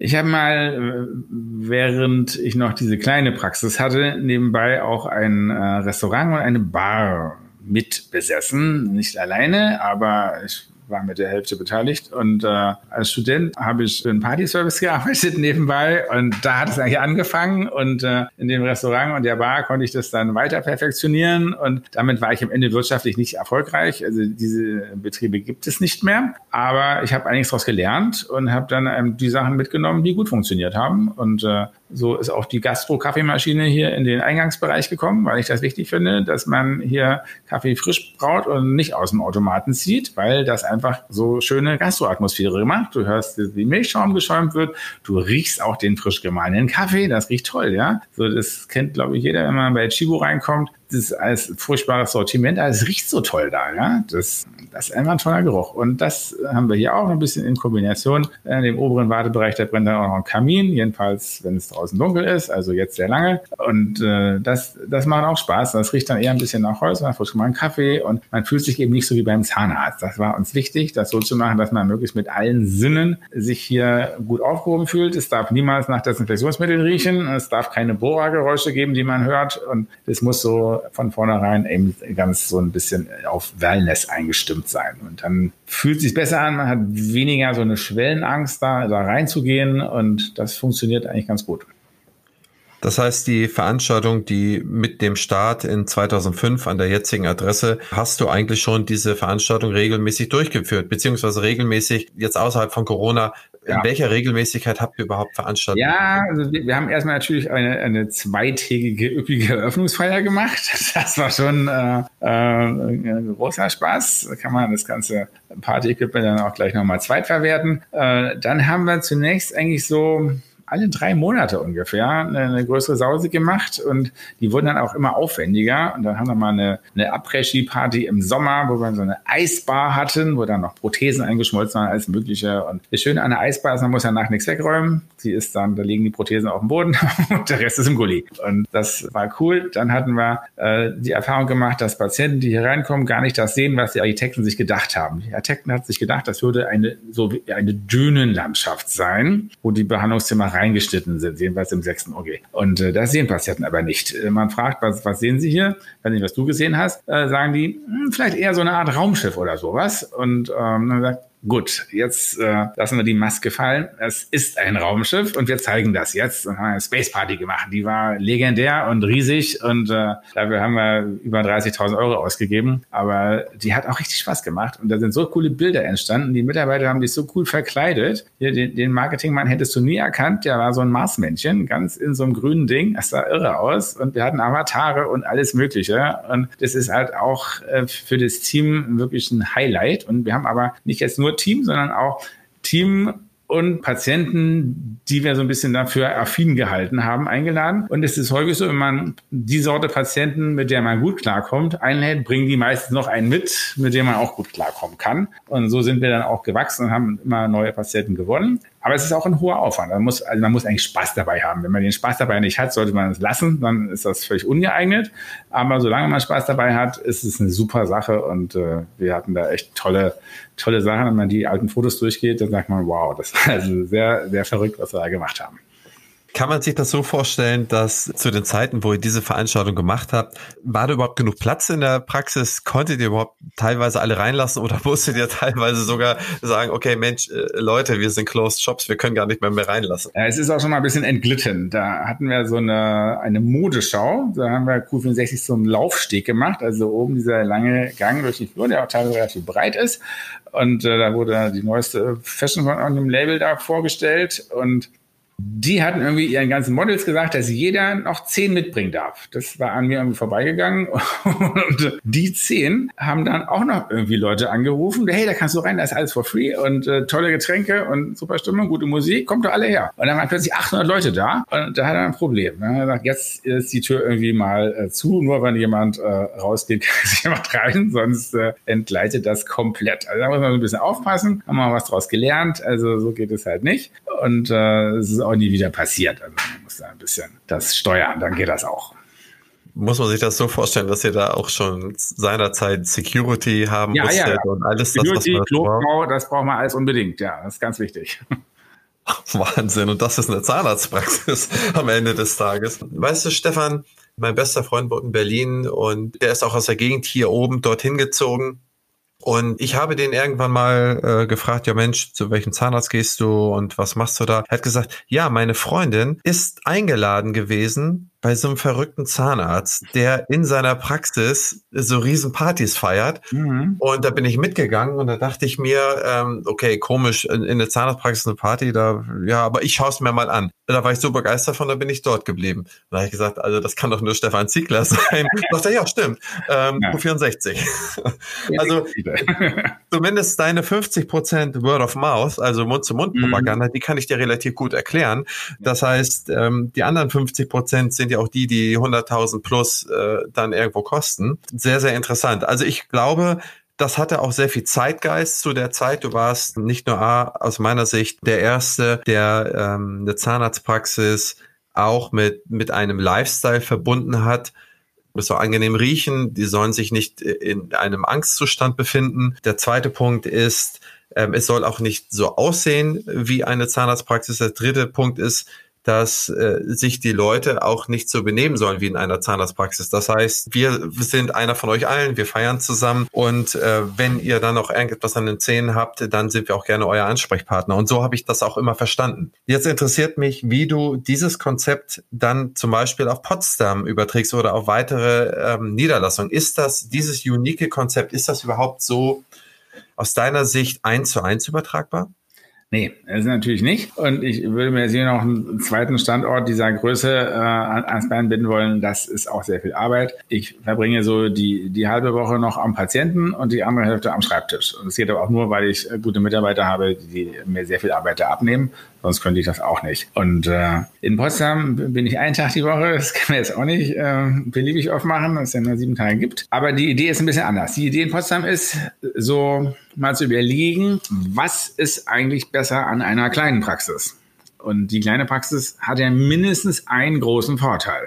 Ich habe mal, äh, während ich noch diese kleine Praxis hatte, nebenbei auch ein äh, Restaurant und eine Bar mitbesessen. Nicht alleine, aber ich war mit der Hälfte beteiligt. Und äh, als Student habe ich für einen Partyservice (laughs) gearbeitet nebenbei. Und da hat es eigentlich angefangen. Und äh, in dem Restaurant und der Bar konnte ich das dann weiter perfektionieren. Und damit war ich am Ende wirtschaftlich nicht erfolgreich. Also diese Betriebe gibt es nicht mehr. Aber ich habe einiges daraus gelernt und habe dann ähm, die Sachen mitgenommen, die gut funktioniert haben. Und äh, so ist auch die Gastro-Kaffeemaschine hier in den Eingangsbereich gekommen, weil ich das wichtig finde, dass man hier Kaffee frisch braut und nicht aus dem Automaten zieht, weil das einfach so schöne Gastro-Atmosphäre macht. Du hörst, wie Milchschaum geschäumt wird, du riechst auch den frisch gemahlenen Kaffee, das riecht toll, ja. So, das kennt, glaube ich, jeder, wenn man bei Chibo reinkommt das als furchtbares Sortiment, aber es riecht so toll da, ja. Das, das ist einfach ein toller Geruch. Und das haben wir hier auch ein bisschen in Kombination. In dem oberen Wartebereich, da brennt dann auch noch ein Kamin, jedenfalls, wenn es draußen dunkel ist, also jetzt sehr lange. Und äh, das, das macht auch Spaß. Das riecht dann eher ein bisschen nach Holz, man frisch mal einen Kaffee und man fühlt sich eben nicht so wie beim Zahnarzt. Das war uns wichtig, das so zu machen, dass man möglichst mit allen Sinnen sich hier gut aufgehoben fühlt. Es darf niemals nach Desinfektionsmitteln riechen. Es darf keine Bohrergeräusche geben, die man hört. Und es muss so von vornherein eben ganz so ein bisschen auf Wellness eingestimmt sein. Und dann fühlt es sich besser an, man hat weniger so eine Schwellenangst, da, da reinzugehen und das funktioniert eigentlich ganz gut. Das heißt, die Veranstaltung, die mit dem Start in 2005 an der jetzigen Adresse, hast du eigentlich schon diese Veranstaltung regelmäßig durchgeführt, beziehungsweise regelmäßig jetzt außerhalb von Corona in ja. welcher Regelmäßigkeit habt ihr überhaupt Veranstaltungen? Ja, also wir, wir haben erstmal natürlich eine, eine zweitägige, üppige Eröffnungsfeier gemacht. (laughs) Das war schon äh, äh, großer Spaß. Da kann man das ganze Party-Equipment dann auch gleich nochmal zweitverwerten. Äh, dann haben wir zunächst eigentlich so alle drei Monate ungefähr eine, eine, größere Sause gemacht und die wurden dann auch immer aufwendiger. Und dann haben wir mal eine, eine Après-Ski-Party im Sommer, wo wir so eine Eisbar hatten, wo dann noch Prothesen eingeschmolzen waren, alles Mögliche. Und das Schöne an der Eisbar ist, man muss danach nichts wegräumen. Sie ist dann, da liegen die Prothesen auf dem Boden (laughs) und der Rest ist im Gully. Und das war cool. Dann hatten wir äh, die Erfahrung gemacht, dass Patienten, die hier reinkommen, gar nicht das sehen, was die Architekten sich gedacht haben. Die Architekten hatten sich gedacht, das würde eine so eine Dünenlandschaft sein, wo die Behandlungszimmer reingeschnitten sind, jedenfalls im sechsten OG. Und äh, das sehen Patienten aber nicht. Äh, man fragt, was, was sehen Sie hier? Weiß nicht, was du gesehen hast. Äh, sagen die, hm, vielleicht eher so eine Art Raumschiff oder sowas. Und ähm, dann sagt, Gut, jetzt äh, lassen wir die Maske fallen. Es ist ein Raumschiff und wir zeigen das jetzt. Und haben eine Space Party gemacht. Die war legendär und riesig und äh, dafür haben wir über 30.000 Euro ausgegeben. Aber die hat auch richtig Spaß gemacht und da sind so coole Bilder entstanden. Die Mitarbeiter haben sich so cool verkleidet. Hier, den, den Marketingmann hättest du nie erkannt. Der war so ein Marsmännchen, ganz in so einem grünen Ding. Das sah irre aus und wir hatten Avatare und alles Mögliche. Und das ist halt auch äh, für das Team wirklich ein Highlight. Und wir haben aber nicht jetzt nur nur Team, sondern auch Team und Patienten, die wir so ein bisschen dafür affin gehalten haben, eingeladen. Und es ist häufig so, wenn man die Sorte Patienten, mit der man gut klarkommt, einlädt, bringen die meistens noch einen mit, mit dem man auch gut klarkommen kann. Und so sind wir dann auch gewachsen und haben immer neue Patienten gewonnen. Aber es ist auch ein hoher Aufwand. Man muss, also man muss eigentlich Spaß dabei haben. Wenn man den Spaß dabei nicht hat, sollte man es lassen, dann ist das völlig ungeeignet. Aber solange man Spaß dabei hat, ist es eine super Sache und äh, wir hatten da echt tolle, tolle Sachen. Wenn man die alten Fotos durchgeht, dann sagt man, wow, das war also sehr, sehr verrückt, was wir da gemacht haben. Kann man sich das so vorstellen, dass zu den Zeiten, wo ihr diese Veranstaltung gemacht habt, war da überhaupt genug Platz in der Praxis? Konntet ihr überhaupt teilweise alle reinlassen oder (laughs) musstet ihr teilweise sogar sagen, okay, Mensch, äh, Leute, wir sind Closed Shops, wir können gar nicht mehr mehr reinlassen? Ja, es ist auch schon mal ein bisschen entglitten. Da hatten wir so eine, eine Modeschau. Da haben wir Q64 so einen Laufsteg gemacht, also oben dieser lange Gang durch die Flur, der auch teilweise relativ breit ist. Und äh, da wurde die neueste Fashion von dem Label da vorgestellt und die hatten irgendwie ihren ganzen Models gesagt, dass jeder noch zehn mitbringen darf. Das war an mir irgendwie vorbeigegangen. (laughs) Und die zehn haben dann auch noch irgendwie Leute angerufen. Hey, da kannst du rein, da ist alles for free und äh, tolle Getränke und super Stimmung, gute Musik, kommt doch alle her. Und dann waren plötzlich 800 Leute da und da hat er ein Problem. Dann hat er gesagt, jetzt ist die Tür irgendwie mal äh, zu, nur wenn jemand äh, rausgeht, (laughs) kann sich jemand rein, sonst äh, entgleitet das komplett. Also da muss man so ein bisschen aufpassen, haben wir was draus gelernt. Also so geht es halt nicht. Und äh, es ist auch nie wieder passiert. Also man muss da ein bisschen das steuern, dann geht das auch. Muss man sich das so vorstellen, dass ihr da auch schon seinerzeit Security haben ja, musstet ja, ja. und alles Security, das, was man braucht? das braucht man alles unbedingt, ja, das ist ganz wichtig. Wahnsinn. Und das ist eine Zahnarztpraxis (laughs) am Ende des Tages. Weißt du, Stefan, mein bester Freund wohnt in Berlin und der ist auch aus der Gegend hier oben dorthin gezogen. Und ich habe den irgendwann mal äh, gefragt, ja Mensch, zu welchem Zahnarzt gehst du und was machst du da? Er hat gesagt, ja, meine Freundin ist eingeladen gewesen bei so einem verrückten Zahnarzt, der in seiner Praxis so Riesenpartys feiert. Mhm. Und da bin ich mitgegangen und da dachte ich mir, ähm, okay, komisch, in, in der Zahnarztpraxis eine Party, da, ja, aber ich schaue es mir mal an. Da war ich so begeistert von, da bin ich dort geblieben. Da habe ich gesagt, also das kann doch nur Stefan Ziegler (laughs) sein. (laughs) da dachte ja, stimmt, ähm, ja. 64. also (laughs) zumindest deine 50 Prozent Word of Mouth, also Mund-zu-Mund-Propaganda, mhm. die kann ich dir relativ gut erklären. Das heißt, ähm, die anderen 50 Prozent sind ja auch die, die 100.000 plus äh, dann irgendwo kosten. Sehr, sehr interessant. Also ich glaube, das hatte auch sehr viel Zeitgeist zu der Zeit. Du warst nicht nur A, aus meiner Sicht der Erste, der ähm, eine Zahnarztpraxis auch mit, mit einem Lifestyle verbunden hat. Es soll angenehm riechen, die sollen sich nicht in einem Angstzustand befinden. Der zweite Punkt ist, ähm, es soll auch nicht so aussehen wie eine Zahnarztpraxis. Der dritte Punkt ist, dass äh, sich die Leute auch nicht so benehmen sollen wie in einer Zahnarztpraxis. Das heißt, wir sind einer von euch allen, wir feiern zusammen und äh, wenn ihr dann noch irgendetwas an den Zähnen habt, dann sind wir auch gerne euer Ansprechpartner. Und so habe ich das auch immer verstanden. Jetzt interessiert mich, wie du dieses Konzept dann zum Beispiel auf Potsdam überträgst oder auf weitere ähm, Niederlassungen. Ist das, dieses unique Konzept, ist das überhaupt so aus deiner Sicht eins zu eins übertragbar? Nee, ist natürlich nicht. Und ich würde mir jetzt hier noch einen zweiten Standort dieser Größe äh, ans Bein binden wollen. Das ist auch sehr viel Arbeit. Ich verbringe so die, die halbe Woche noch am Patienten und die andere Hälfte am Schreibtisch. Und das geht aber auch nur, weil ich gute Mitarbeiter habe, die mir sehr viel Arbeit da abnehmen sonst könnte ich das auch nicht. Und äh, in Potsdam bin ich einen Tag die Woche, (laughs) das kann man jetzt auch nicht äh, beliebig aufmachen, dass es ja nur sieben Tage gibt. Aber die Idee ist ein bisschen anders. Die Idee in Potsdam ist, so mal zu überlegen, was ist eigentlich besser an einer kleinen Praxis? Und die kleine Praxis hat ja mindestens einen großen Vorteil.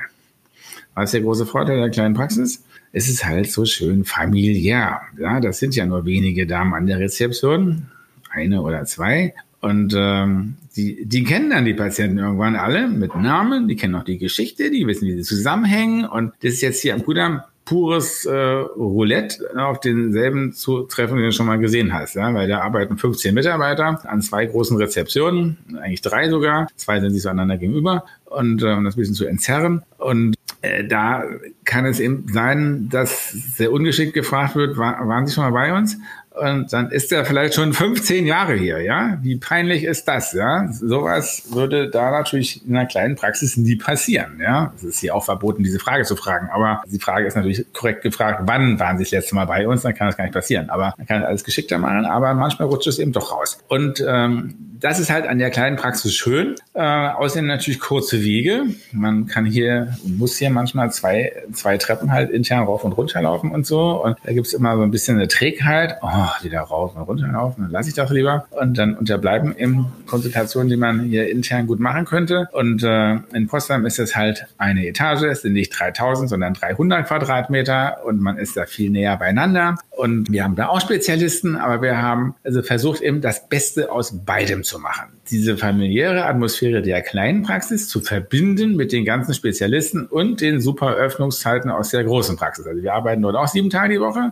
Was ist der große Vorteil der kleinen Praxis? Es ist halt so schön familiär. Ja, das sind ja nur wenige Damen an der Rezeption, eine oder zwei. Und ähm, die, die kennen dann die Patienten irgendwann alle mit Namen, die kennen auch die Geschichte, die wissen, wie sie zusammenhängen. Und das ist jetzt hier am Kudamm pures äh, Roulette auf denselben zu treffen, den du schon mal gesehen hast. Ja? Weil da arbeiten 15 Mitarbeiter an zwei großen Rezeptionen, eigentlich drei sogar. Zwei sind sich so einander gegenüber und äh, um das ein bisschen zu entzerren. Und äh, da kann es eben sein, dass sehr ungeschickt gefragt wird, war, waren Sie schon mal bei uns? Und dann ist er vielleicht schon 15 Jahre hier, ja? Wie peinlich ist das, ja? Sowas würde da natürlich in einer kleinen Praxis nie passieren, ja? Es ist hier auch verboten, diese Frage zu fragen. Aber die Frage ist natürlich korrekt gefragt, wann waren Sie das letzte Mal bei uns? Dann kann das gar nicht passieren. Aber man kann alles geschickter machen, aber manchmal rutscht es eben doch raus. Und ähm, das ist halt an der kleinen Praxis schön. Äh, außerdem natürlich kurze Wege. Man kann hier, muss hier manchmal zwei, zwei Treppen halt intern rauf und runter laufen und so. Und da gibt's immer so ein bisschen eine Trägheit. Oh, wieder rauf und runter laufen, dann lasse ich das lieber. Und dann unterbleiben eben Konsultationen, die man hier intern gut machen könnte. Und äh, in Potsdam ist es halt eine Etage. Es sind nicht 3000, sondern 300 Quadratmeter. Und man ist da viel näher beieinander. Und wir haben da auch Spezialisten, aber wir haben also versucht eben das Beste aus beidem zu machen. Diese familiäre Atmosphäre der kleinen Praxis zu verbinden mit den ganzen Spezialisten und den super Öffnungszeiten aus der großen Praxis. Also wir arbeiten dort auch sieben Tage die Woche.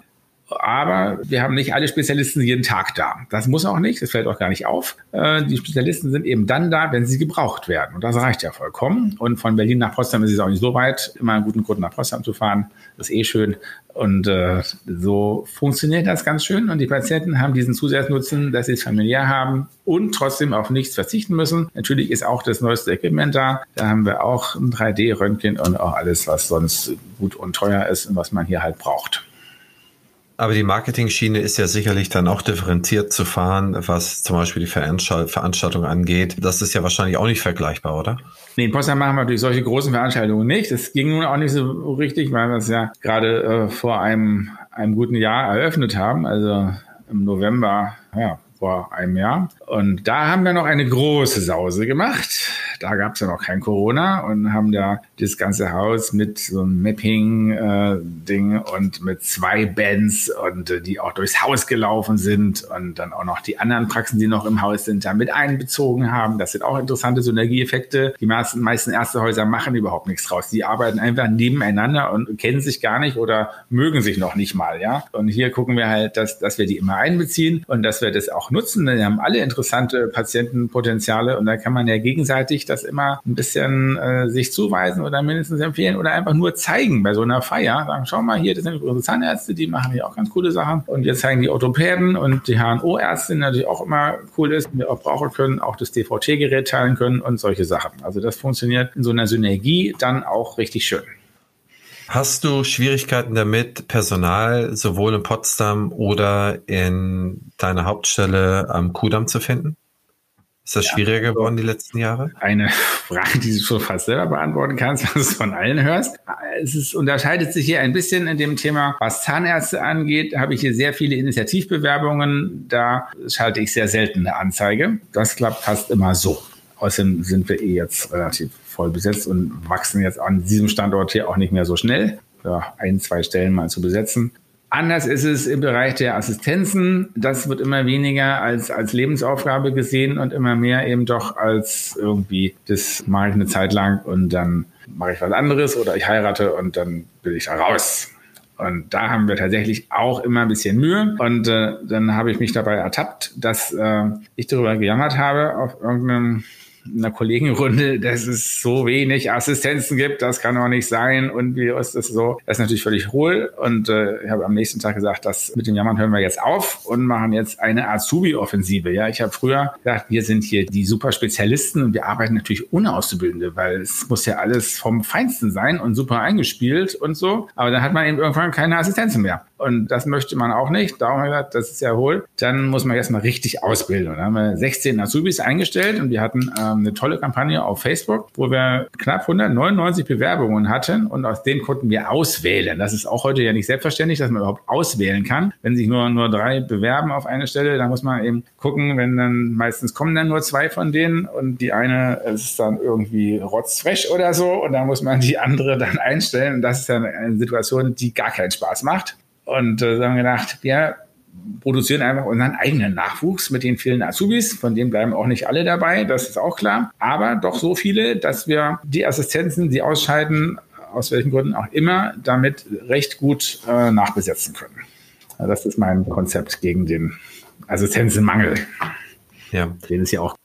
Aber wir haben nicht alle Spezialisten jeden Tag da. Das muss auch nicht, das fällt auch gar nicht auf. Äh, die Spezialisten sind eben dann da, wenn sie gebraucht werden. Und das reicht ja vollkommen. Und von Berlin nach Potsdam ist es auch nicht so weit, immer einen guten Grund nach Potsdam zu fahren. Das ist eh schön. Und äh, so funktioniert das ganz schön. Und die Patienten haben diesen Zusatznutzen, dass sie es familiär haben und trotzdem auf nichts verzichten müssen. Natürlich ist auch das neueste Equipment da. Da haben wir auch ein 3D-Röntgen und auch alles, was sonst gut und teuer ist und was man hier halt braucht. Aber die Marketing-Schiene ist ja sicherlich dann auch differenziert zu fahren, was zum Beispiel die Veranstaltung angeht. Das ist ja wahrscheinlich auch nicht vergleichbar, oder? Nee, in Potsdam machen wir natürlich solche großen Veranstaltungen nicht. Das ging nun auch nicht so richtig, weil wir es ja gerade äh, vor einem, einem guten Jahr eröffnet haben. Also im November, ja, vor einem Jahr. Und da haben wir noch eine große Sause gemacht. Da gab es ja noch kein Corona und haben da das ganze Haus mit so einem Mapping-Ding äh, und mit zwei Bands und äh, die auch durchs Haus gelaufen sind und dann auch noch die anderen Praxen, die noch im Haus sind, da mit einbezogen haben. Das sind auch interessante Synergieeffekte. Die meisten, meisten Ärztehäuser machen überhaupt nichts draus. Die arbeiten einfach nebeneinander und kennen sich gar nicht oder mögen sich noch nicht mal, ja. Und hier gucken wir halt, dass, dass wir die immer einbeziehen und dass wir das auch nutzen. Wir haben alle interessante Patientenpotenziale und da kann man ja gegenseitig das immer ein bisschen äh, sich zuweisen oder mindestens empfehlen oder einfach nur zeigen bei so einer Feier. Sagen, schau mal hier, das sind unsere Zahnärzte, die machen hier auch ganz coole Sachen. Und jetzt zeigen die Orthopäden und die HNO-Ärzte natürlich auch immer cool ist, wir auch brauchen können, auch das DVT-Gerät teilen können und solche Sachen. Also das funktioniert in so einer Synergie dann auch richtig schön. Hast du Schwierigkeiten damit, Personal sowohl in Potsdam oder in deiner Hauptstelle am Kudamm zu finden? Ist das ja, schwieriger geworden die letzten Jahre? Eine (laughs) Frage, die du schon fast selber beantworten kannst, (laughs) was du von allen hörst. Es ist, unterscheidet sich hier ein bisschen in dem Thema, was Zahnärzte angeht. Habe ich hier sehr viele Initiativbewerbungen. Da schalte ich sehr selten eine Anzeige. Das klappt fast immer so. Außerdem sind wir eh jetzt relativ voll besetzt und wachsen jetzt an diesem Standort hier auch nicht mehr so schnell. Ja, ein, zwei Stellen mal zu besetzen. Anders ist es im Bereich der Assistenzen. Das wird immer weniger als, als Lebensaufgabe gesehen und immer mehr eben doch als irgendwie, das mache ich eine Zeit lang und dann mache ich was anderes oder ich heirate und dann will ich da raus. Und da haben wir tatsächlich auch immer ein bisschen Mühe. Und äh, dann habe ich mich dabei ertappt, dass äh, ich darüber gejammert habe auf irgendeinem einer Kollegenrunde, dass es so wenig Assistenzen gibt, das kann auch nicht sein und wie ist das so? Das ist natürlich völlig hohl und äh, ich habe am nächsten Tag gesagt, das mit dem Jammern hören wir jetzt auf und machen jetzt eine Azubi-Offensive. Ja, ich habe früher gesagt, wir sind hier die super Spezialisten und wir arbeiten natürlich ohne Auszubildende, weil es muss ja alles vom Feinsten sein und super eingespielt und so. Aber dann hat man eben irgendwann keine Assistenzen mehr. Und das möchte man auch nicht. Darum habe ich gesagt, das ist ja hohl. Dann muss man erstmal richtig ausbilden. Und dann haben wir 16 Azubis eingestellt und wir hatten ähm, eine tolle Kampagne auf Facebook, wo wir knapp 199 Bewerbungen hatten und aus denen konnten wir auswählen. Das ist auch heute ja nicht selbstverständlich, dass man überhaupt auswählen kann. Wenn sich nur, nur drei bewerben auf eine Stelle, dann muss man eben gucken, wenn dann meistens kommen dann nur zwei von denen und die eine ist dann irgendwie rotzfrech oder so und dann muss man die andere dann einstellen. Und das ist dann eine Situation, die gar keinen Spaß macht. Und äh, haben gedacht, wir produzieren einfach unseren eigenen Nachwuchs mit den vielen Azubis. Von denen bleiben auch nicht alle dabei, das ist auch klar. Aber doch so viele, dass wir die Assistenzen, die ausscheiden, aus welchen Gründen auch immer, damit recht gut äh, nachbesetzen können. Also das ist mein Konzept gegen den Assistenzenmangel. Ja. Den ist ja auch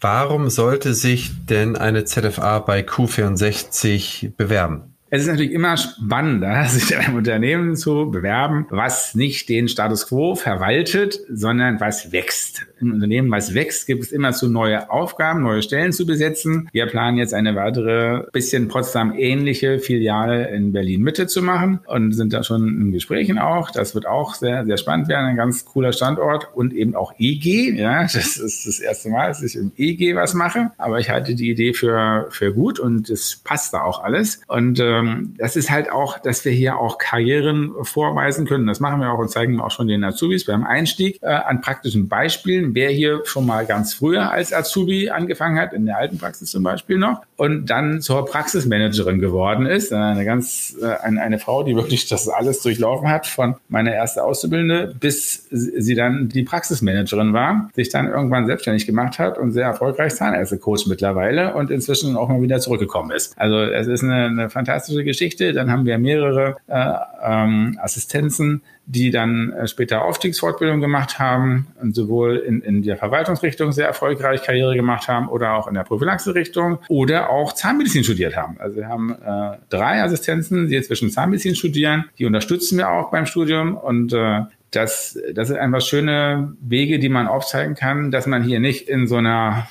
Warum sollte sich denn eine ZFA bei Q64 bewerben? Es ist natürlich immer spannender, (laughs) sich in einem Unternehmen zu bewerben, was nicht den Status quo verwaltet, sondern was wächst. Im Unternehmen, was wächst, gibt es immer zu neue Aufgaben, neue Stellen zu besetzen. Wir planen jetzt eine weitere, bisschen Potsdam ähnliche Filiale in Berlin Mitte zu machen und sind da schon in Gesprächen auch. Das wird auch sehr, sehr spannend werden. Ein ganz cooler Standort und eben auch EG. Ja, das ist das erste Mal, dass ich im EG was mache. Aber ich halte die Idee für, für gut und es passt da auch alles. Und äh, ähm, das ist halt auch, dass wir hier auch Karrieren vorweisen können. Das machen wir auch und zeigen auch schon den Azubis beim Einstieg äh, an praktischen Beispielen. Wer hier schon mal ganz früher als Azubi angefangen hat, in der alten Praxis zum Beispiel noch, und dann zur Praxismanagerin geworden ist. Eine ganz, äh, eine, eine Frau, die wirklich das alles durchlaufen hat, von meiner ersten Auszubildende bis sie dann die Praxismanagerin war, sich dann irgendwann selbstständig gemacht hat und sehr erfolgreich Zahnärzte-Coach mittlerweile und inzwischen auch mal wieder zurückgekommen ist. Also es ist eine, eine fantastische fantastische Geschichte. Dann haben wir mehrere äh, ähm, Assistenzen, die dann äh, später Aufstiegsfortbildung gemacht haben und sowohl in, in der Verwaltungsrichtung sehr erfolgreich Karriere gemacht haben oder auch in der Prophylaxe-Richtung oder auch Zahnmedizin studiert haben. Also wir haben äh, drei Assistenzen, die zwischen Zahnmedizin studieren. Die unterstützen wir auch beim Studium und äh, das, das sind einfach schöne Wege, die man aufzeigen kann, dass man hier nicht in so einer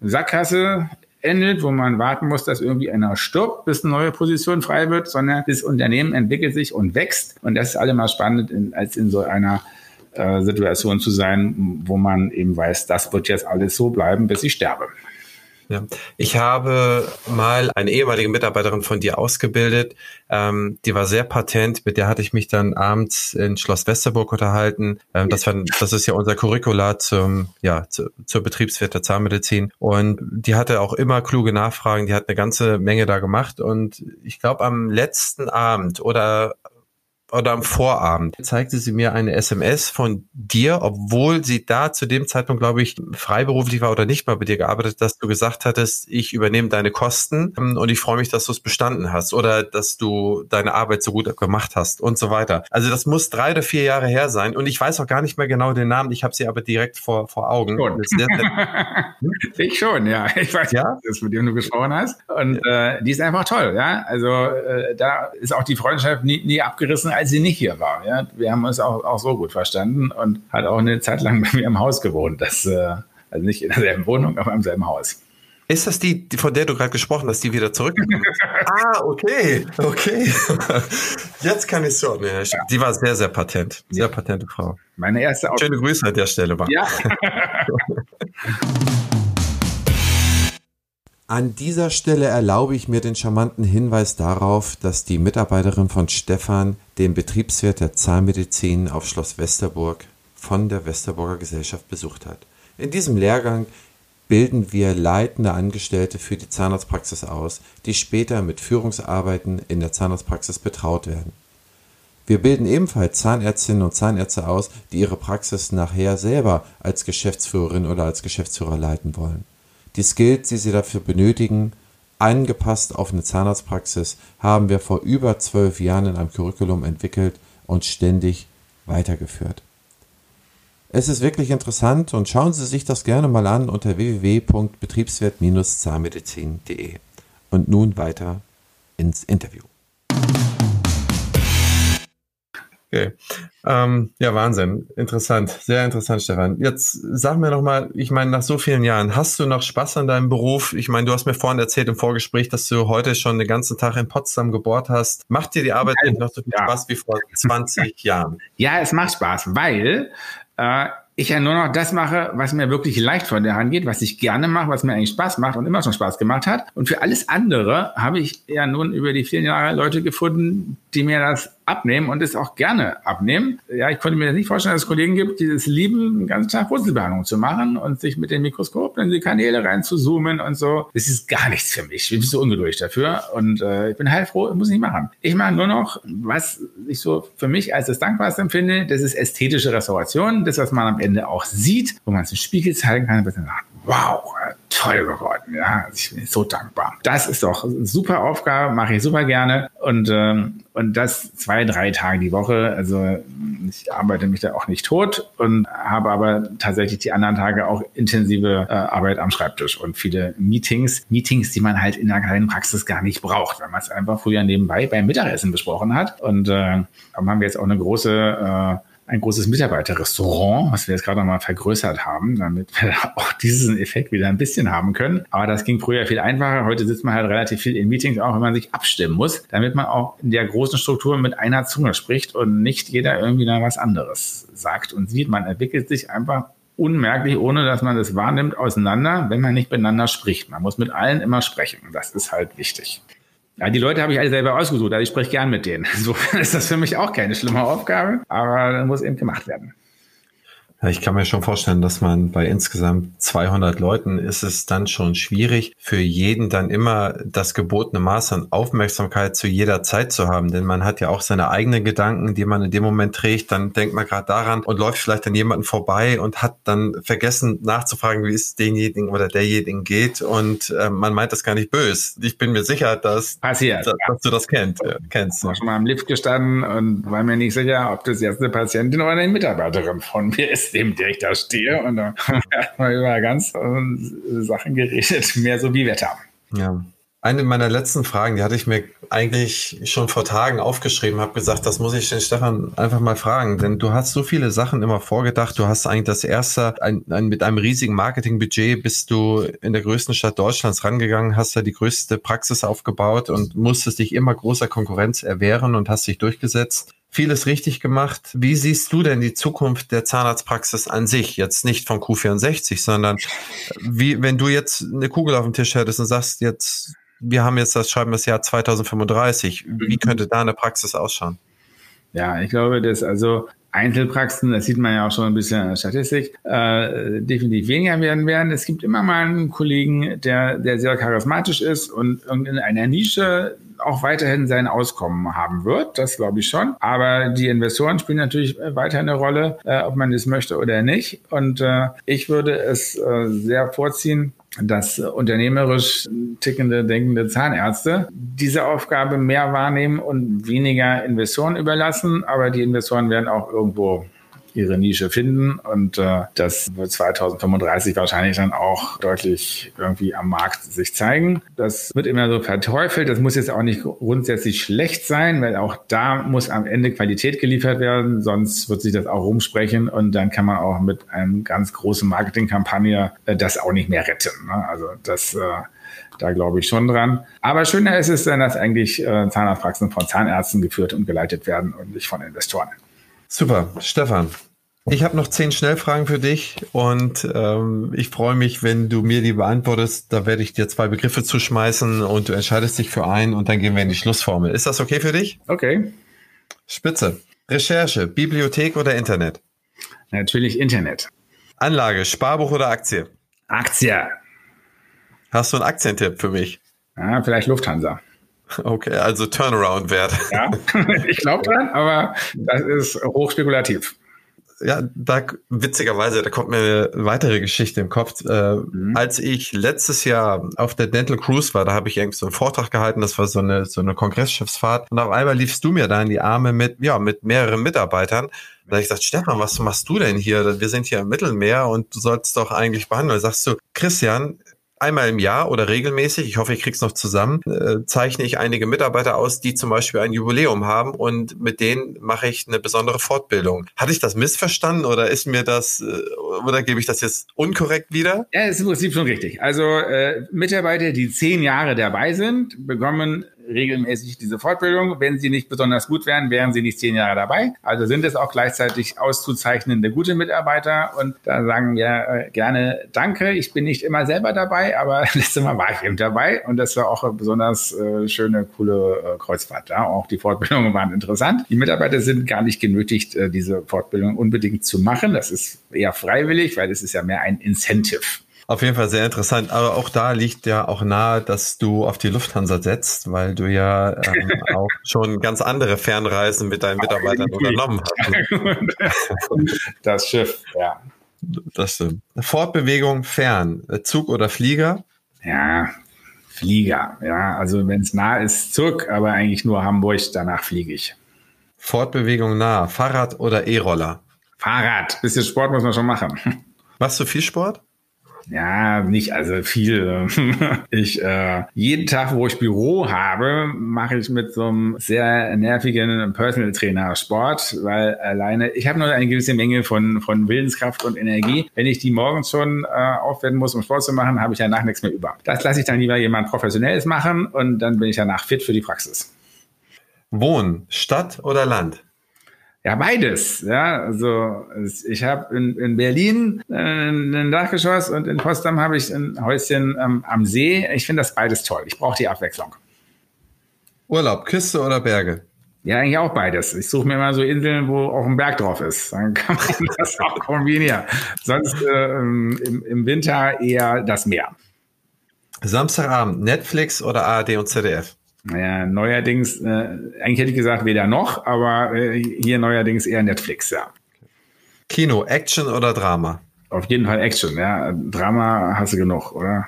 Sackgasse endet, wo man warten muss, dass irgendwie einer stirbt, bis eine neue Position frei wird, sondern das Unternehmen entwickelt sich und wächst. Und das ist allemal spannend, in, als in so einer äh, Situation zu sein, wo man eben weiß, das wird jetzt alles so bleiben, bis ich sterbe. Ja. Ich habe mal eine ehemalige Mitarbeiterin von dir ausgebildet, ähm, die war sehr patent, mit der hatte ich mich dann abends in Schloss Westerburg unterhalten. Ähm, das, war, das ist ja unser Curricula zum, ja, zu, zur Betriebswirt der Zahnmedizin. Und die hatte auch immer kluge Nachfragen, die hat eine ganze Menge da gemacht. Und ich glaube, am letzten Abend oder oder am Vorabend zeigte sie mir eine SMS von dir, obwohl sie da zu dem Zeitpunkt, glaube ich, freiberuflich war oder nicht mal bei dir gearbeitet, dass du gesagt hattest, ich übernehme deine Kosten ähm, und ich freue mich, dass du es bestanden hast oder dass du deine Arbeit so gut gemacht hast und so weiter. Also das muss drei oder vier Jahre her sein und ich weiß auch gar nicht mehr genau den Namen. Ich habe sie aber direkt vor, vor Augen. Schon. (laughs) ich schon, ja. Ich weiß, ja? dass du mit dem du gesprochen hast. Und ja. äh, die ist einfach toll, ja. Also äh, da ist auch die Freundschaft nie, nie abgerissen als sie nicht hier war. Ja? Wir haben uns auch, auch so gut verstanden und hat auch eine Zeit lang bei mir im Haus gewohnt. Das, äh, also nicht in derselben Wohnung, aber im selben Haus. Ist das die, von der du gerade gesprochen hast, die wieder zurückgekommen (laughs) ah, okay, okay. Jetzt kann ich es so. Nee, die war sehr, sehr patent. Sehr patente Frau. Meine erste Schöne Grüße an der Stelle. War. Ja. (laughs) (laughs) An dieser Stelle erlaube ich mir den charmanten Hinweis darauf, dass die Mitarbeiterin von Stefan den Betriebswirt der Zahnmedizin auf Schloss Westerburg von der Westerburger Gesellschaft besucht hat. In diesem Lehrgang bilden wir leitende Angestellte für die Zahnarztpraxis aus, die später mit Führungsarbeiten in der Zahnarztpraxis betraut werden. Wir bilden ebenfalls Zahnärztinnen und Zahnärzte aus, die ihre Praxis nachher selber als Geschäftsführerin oder als Geschäftsführer leiten wollen. Die Skills, die Sie dafür benötigen, angepasst auf eine Zahnarztpraxis, haben wir vor über zwölf Jahren in einem Curriculum entwickelt und ständig weitergeführt. Es ist wirklich interessant und schauen Sie sich das gerne mal an unter www.betriebswirt-zahnmedizin.de. Und nun weiter ins Interview. Okay. Ähm, ja, Wahnsinn. Interessant. Sehr interessant, Stefan. Jetzt sag mir noch mal, ich meine, nach so vielen Jahren, hast du noch Spaß an deinem Beruf? Ich meine, du hast mir vorhin erzählt im Vorgespräch, dass du heute schon den ganzen Tag in Potsdam gebohrt hast. Macht dir die Arbeit nicht noch so viel ja. Spaß wie vor (laughs) 20 Jahren? Ja, es macht Spaß, weil äh, ich ja nur noch das mache, was mir wirklich leicht von der Hand geht, was ich gerne mache, was mir eigentlich Spaß macht und immer schon Spaß gemacht hat. Und für alles andere habe ich ja nun über die vielen Jahre Leute gefunden, die mir das abnehmen und es auch gerne abnehmen. Ja, ich konnte mir das nicht vorstellen, dass es Kollegen gibt, die es lieben, den ganzen Tag Wurzelbehandlung zu machen und sich mit dem Mikroskop in die Kanäle rein zu zoomen und so. Das ist gar nichts für mich. Ich bin so ungeduldig dafür und äh, ich bin heilfroh, muss ich nicht machen. Ich mache nur noch, was ich so für mich als das Dankbarste empfinde, das ist ästhetische Restauration, das, was man am Ende auch sieht, wo man es im Spiegel zeigen kann, was man sagt, wow, toll geworden. Ja, ich bin so dankbar. Das ist doch eine super Aufgabe, mache ich super gerne und ähm, und das zwei, drei Tage die Woche. Also ich arbeite mich da auch nicht tot und habe aber tatsächlich die anderen Tage auch intensive äh, Arbeit am Schreibtisch und viele Meetings. Meetings, die man halt in der kleinen Praxis gar nicht braucht, weil man es einfach früher nebenbei beim Mittagessen besprochen hat. Und äh, haben wir jetzt auch eine große äh, ein großes Mitarbeiterrestaurant, was wir jetzt gerade nochmal vergrößert haben, damit wir (laughs) auch diesen Effekt wieder ein bisschen haben können. Aber das ging früher viel einfacher. Heute sitzt man halt relativ viel in Meetings, auch wenn man sich abstimmen muss, damit man auch in der großen Struktur mit einer Zunge spricht und nicht jeder irgendwie da was anderes sagt und sieht. Man entwickelt sich einfach unmerklich, ohne dass man das wahrnimmt, auseinander, wenn man nicht miteinander spricht. Man muss mit allen immer sprechen. Das ist halt wichtig. Ja, die Leute habe ich alle selber ausgesucht, also ich spreche gern mit denen. (laughs) Insofern ist das für mich auch keine schlimme Aufgabe, aber muss eben gemacht werden. Ja, ich kann mir schon vorstellen, dass man bei insgesamt 200 Leuten ist es dann schon schwierig, für jeden dann immer das gebotene Maß an Aufmerksamkeit zu jeder Zeit zu haben. Denn man hat ja auch seine eigenen Gedanken, die man in dem Moment trägt. Dann denkt man gerade daran und läuft vielleicht an jemanden vorbei und hat dann vergessen nachzufragen, wie es denjenigen oder derjenigen geht. Und äh, man meint das gar nicht böse. Ich bin mir sicher, dass, Passiert, dass, dass du das kennst. Ja, kennst. Ich war schon mal im Lift gestanden und war mir nicht sicher, ob das jetzt eine Patientin oder eine Mitarbeiterin von mir ist dem direkt da stehe und dann (laughs) haben wir über ganz Sachen geredet, mehr so wie Wetter. Ja. Eine meiner letzten Fragen, die hatte ich mir eigentlich schon vor Tagen aufgeschrieben, habe gesagt, das muss ich den Stefan einfach mal fragen, denn du hast so viele Sachen immer vorgedacht. Du hast eigentlich das erste, ein, ein, mit einem riesigen Marketingbudget bist du in der größten Stadt Deutschlands rangegangen, hast da die größte Praxis aufgebaut und musstest dich immer großer Konkurrenz erwehren und hast dich durchgesetzt vieles richtig gemacht. Wie siehst du denn die Zukunft der Zahnarztpraxis an sich? Jetzt nicht von Q64, sondern wie, wenn du jetzt eine Kugel auf dem Tisch hättest und sagst jetzt, wir haben jetzt das, schreiben das Jahr 2035, wie mhm. könnte da eine Praxis ausschauen? Ja, ich glaube, dass also Einzelpraxen, das sieht man ja auch schon ein bisschen in der Statistik, äh, definitiv weniger werden werden. Es gibt immer mal einen Kollegen, der, der sehr charismatisch ist und in einer Nische auch weiterhin sein Auskommen haben wird, das glaube ich schon. Aber die Investoren spielen natürlich weiter eine Rolle, äh, ob man das möchte oder nicht. Und äh, ich würde es äh, sehr vorziehen, dass unternehmerisch tickende, denkende Zahnärzte diese Aufgabe mehr wahrnehmen und weniger Investoren überlassen. Aber die Investoren werden auch irgendwo ihre Nische finden und äh, das wird 2035 wahrscheinlich dann auch deutlich irgendwie am Markt sich zeigen. Das wird immer so verteufelt. Das muss jetzt auch nicht grundsätzlich schlecht sein, weil auch da muss am Ende Qualität geliefert werden, sonst wird sich das auch rumsprechen und dann kann man auch mit einem ganz großen Marketingkampagne äh, das auch nicht mehr retten. Ne? Also das äh, da glaube ich schon dran. Aber schöner ist es dann, dass eigentlich äh, Zahnarztpraxen von Zahnärzten geführt und geleitet werden und nicht von Investoren. Super, Stefan. Ich habe noch zehn Schnellfragen für dich und ähm, ich freue mich, wenn du mir die beantwortest. Da werde ich dir zwei Begriffe zuschmeißen und du entscheidest dich für einen und dann gehen wir in die Schlussformel. Ist das okay für dich? Okay. Spitze. Recherche, Bibliothek oder Internet? Natürlich Internet. Anlage, Sparbuch oder Aktie? Aktie. Hast du einen Aktientipp für mich? Ja, vielleicht Lufthansa. Okay, also Turnaround-Wert. Ja, (laughs) ich glaube dran, aber das ist hochspekulativ ja, da witzigerweise, da kommt mir eine weitere Geschichte im Kopf. Äh, mhm. Als ich letztes Jahr auf der Dental Cruise war, da habe ich irgendwie so einen Vortrag gehalten, das war so eine so eine Kongressschiffsfahrt und auf einmal liefst du mir da in die Arme mit ja mit mehreren Mitarbeitern. Da habe ich gesagt, Stefan, was machst du denn hier? Wir sind hier im Mittelmeer und du sollst doch eigentlich behandeln. Sagst du, Christian, einmal im Jahr oder regelmäßig, ich hoffe, ich krieg's noch zusammen, äh, zeichne ich einige Mitarbeiter aus, die zum Beispiel ein Jubiläum haben und mit denen mache ich eine besondere Fortbildung. Hatte ich das missverstanden oder ist mir das, äh, oder gebe ich das jetzt unkorrekt wieder? Ja, ist im Prinzip schon richtig. Also äh, Mitarbeiter, die zehn Jahre dabei sind, bekommen regelmäßig diese Fortbildung. Wenn sie nicht besonders gut wären, wären sie nicht zehn Jahre dabei. Also sind es auch gleichzeitig auszuzeichnende gute Mitarbeiter. Und da sagen wir äh, gerne Danke. Ich bin nicht immer selber dabei, aber (laughs) letztes Mal war ich eben dabei. Und das war auch eine besonders äh, schöne, coole äh, Kreuzfahrt. Ja? Auch die Fortbildungen waren interessant. Die Mitarbeiter sind gar nicht genötigt, äh, diese Fortbildung unbedingt zu machen. Das ist eher freiwillig, weil es ist ja mehr ein Incentive. Auf jeden Fall sehr interessant. Aber auch da liegt ja auch nahe, dass du auf die Lufthansa setzt, weil du ja ähm, (laughs) auch schon ganz andere Fernreisen mit deinen Mitarbeitern unternommen hast. (laughs) Das Schiff, ja. Das stimmt. Fortbewegung fern, Zug oder Flieger? Ja, Flieger. Ja, also wenn es nah ist, Zug, aber eigentlich nur Hamburg, danach fliege ich. Fortbewegung nah, Fahrrad oder E-Roller? Fahrrad. Bisschen Sport muss man schon machen. (laughs) Machst du viel Sport? Ja, nicht also viel. (laughs) Ich äh, jeden Tag, wo ich Büro habe, mache ich mit so einem sehr nervigen Personal Trainer Sport, weil alleine ich habe nur eine gewisse Menge von von Willenskraft und Energie. Wenn ich die morgens schon äh, aufwenden muss, um Sport zu machen, habe ich danach nichts mehr über. Das lasse ich dann lieber jemand Professionelles machen und dann bin ich danach fit für die Praxis. Wohnen, Stadt oder Land? Ja, beides. Ja, also ich habe in, in Berlin äh, ein Dachgeschoss und in Potsdam habe ich ein Häuschen ähm, am See. Ich finde das beides toll. Ich brauche die Abwechslung. Urlaub, Küste oder Berge? Ja, eigentlich auch beides. Ich suche mir mal so Inseln, wo auch ein Berg drauf ist. Dann kann man (laughs) das auch kombinieren. Sonst äh, im, im Winter eher das Meer. Samstagabend, Netflix oder ARD und ZDF? Naja, neuerdings, äh, eigentlich hätte ich gesagt weder noch, aber äh, hier neuerdings eher Netflix, ja. Kino, Action oder Drama? Auf jeden Fall Action, ja. Drama hast du genug, oder?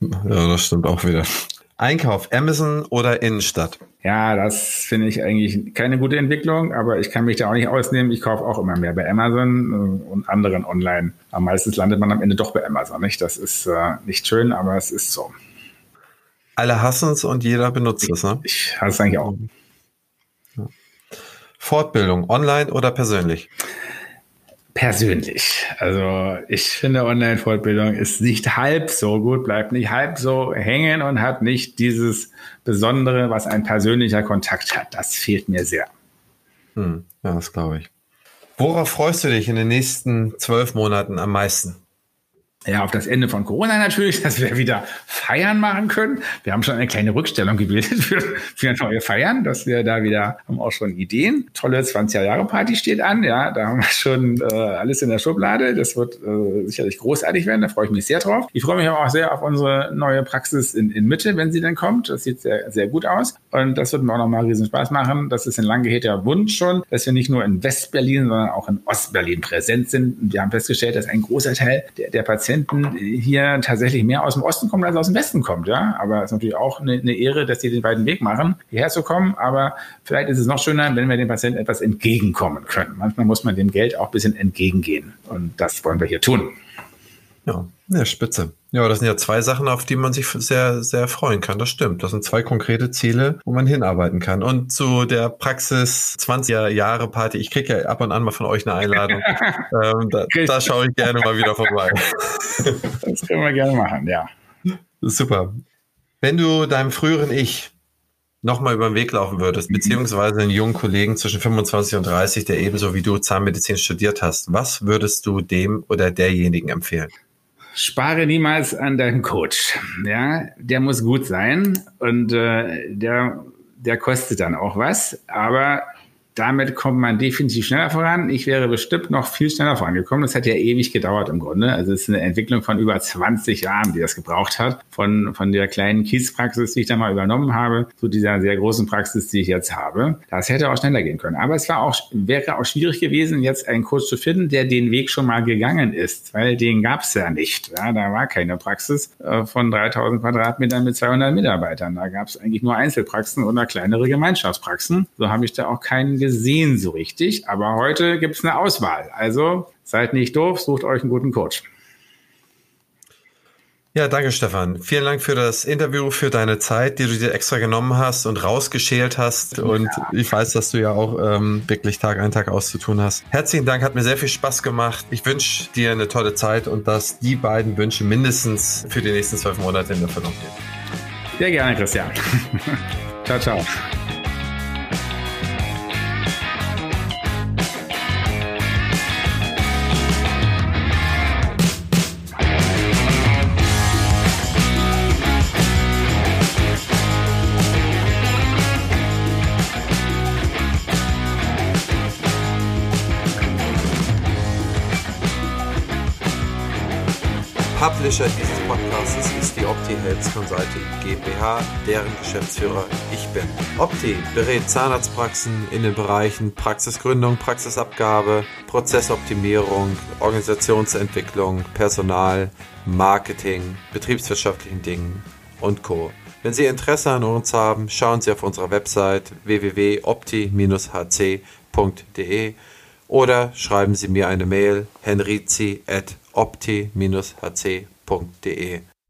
Ja, das stimmt auch wieder. Einkauf, Amazon oder Innenstadt? Ja, das finde ich eigentlich keine gute Entwicklung, aber ich kann mich da auch nicht ausnehmen. Ich kaufe auch immer mehr bei Amazon äh, und anderen online. Aber meistens landet man am Ende doch bei Amazon, nicht? Das ist äh, nicht schön, aber es ist so. Alle hassen es und jeder benutzt es, ne? Ich hasse es eigentlich auch. Fortbildung, online oder persönlich? Persönlich. Also ich finde, Online-Fortbildung ist nicht halb so gut, bleibt nicht halb so hängen und hat nicht dieses Besondere, was ein persönlicher Kontakt hat. Das fehlt mir sehr. Hm, ja, das glaube ich. Worauf freust du dich in den nächsten zwölf Monaten am meisten? Ja, auf das Ende von Corona natürlich, (laughs) dass wir wieder Feiern machen können. Wir haben schon eine kleine Rückstellung gebildet (laughs) für, für neue Feiern, dass wir da wieder haben auch schon Ideen. Tolle 20er Jahre Party steht an, ja, da haben wir schon äh, alles in der Schublade. Das wird äh, sicherlich großartig werden, da freue ich mich sehr drauf. Ich freue mich auch sehr auf unsere neue Praxis in, in Mitte, wenn sie dann kommt. Das sieht sehr, sehr gut aus und das wird mir auch nochmal riesen Spaß machen. Das ist ein lang gehegter Wunsch schon, dass wir nicht nur in West-Berlin, sondern auch in Ost-Berlin präsent sind. Und wir haben festgestellt, dass ein großer Teil der, der Patienten Patienten hier tatsächlich mehr aus dem Osten kommen als aus dem Westen kommt, ja. Aber es ist natürlich auch eine, eine Ehre, dass sie den weiten Weg machen, hierher zu kommen. Aber vielleicht ist es noch schöner, wenn wir den Patienten etwas entgegenkommen können. Manchmal muss man dem Geld auch ein bisschen entgegengehen. Und das wollen wir hier tun. Ja, ja, spitze. Ja, das sind ja zwei Sachen, auf die man sich sehr, sehr freuen kann. Das stimmt. Das sind zwei konkrete Ziele, wo man hinarbeiten kann. Und zu der Praxis 20er Jahre Party, ich kriege ja ab und an mal von euch eine Einladung. (laughs) ähm, da, da schaue ich gerne mal wieder vorbei. (laughs) das können wir gerne machen, ja. Super. Wenn du deinem früheren Ich nochmal über den Weg laufen würdest, mhm. beziehungsweise einen jungen Kollegen zwischen 25 und 30, der ebenso wie du Zahnmedizin studiert hast, was würdest du dem oder derjenigen empfehlen? Spare niemals an deinen Coach. Ja, der muss gut sein und äh, der, der kostet dann auch was. Aber damit kommt man definitiv schneller voran. Ich wäre bestimmt noch viel schneller vorangekommen. Das hat ja ewig gedauert im Grunde. Also es ist eine Entwicklung von über 20 Jahren, die das gebraucht hat. Von, von der kleinen Kiespraxis, die ich da mal übernommen habe, zu dieser sehr großen Praxis, die ich jetzt habe. Das hätte auch schneller gehen können. Aber es war auch, wäre auch schwierig gewesen, jetzt einen Coach zu finden, der den Weg schon mal gegangen ist, weil den gab es ja nicht. Ja, da war keine Praxis äh, von 3000 Quadratmetern mit 200 Mitarbeitern. Da gab es eigentlich nur Einzelpraxen oder kleinere Gemeinschaftspraxen. So habe ich da auch keinen gesehen so richtig, aber heute gibt es eine Auswahl. Also seid nicht doof, sucht euch einen guten Coach. Ja, danke Stefan. Vielen Dank für das Interview, für deine Zeit, die du dir extra genommen hast und rausgeschält hast. Und ich weiß, dass du ja auch ähm, wirklich Tag ein, Tag aus zu tun hast. Herzlichen Dank, hat mir sehr viel Spaß gemacht. Ich wünsche dir eine tolle Zeit und dass die beiden Wünsche mindestens für die nächsten zwölf Monate in Erfüllung gehen. Sehr gerne, Christian. (laughs) ciao, ciao. Publisher dieses Podcasts ist die Opti Health Consulting GmbH, deren Geschäftsführer ich bin. Opti berät Zahnarztpraxen in den Bereichen Praxisgründung, Praxisabgabe, Prozessoptimierung, Organisationsentwicklung, Personal, Marketing, betriebswirtschaftlichen Dingen und Co. Wenn Sie Interesse an uns haben, schauen Sie auf unserer Website www.opti-hc.de oder schreiben Sie mir eine Mail henrizi www.podcast.de.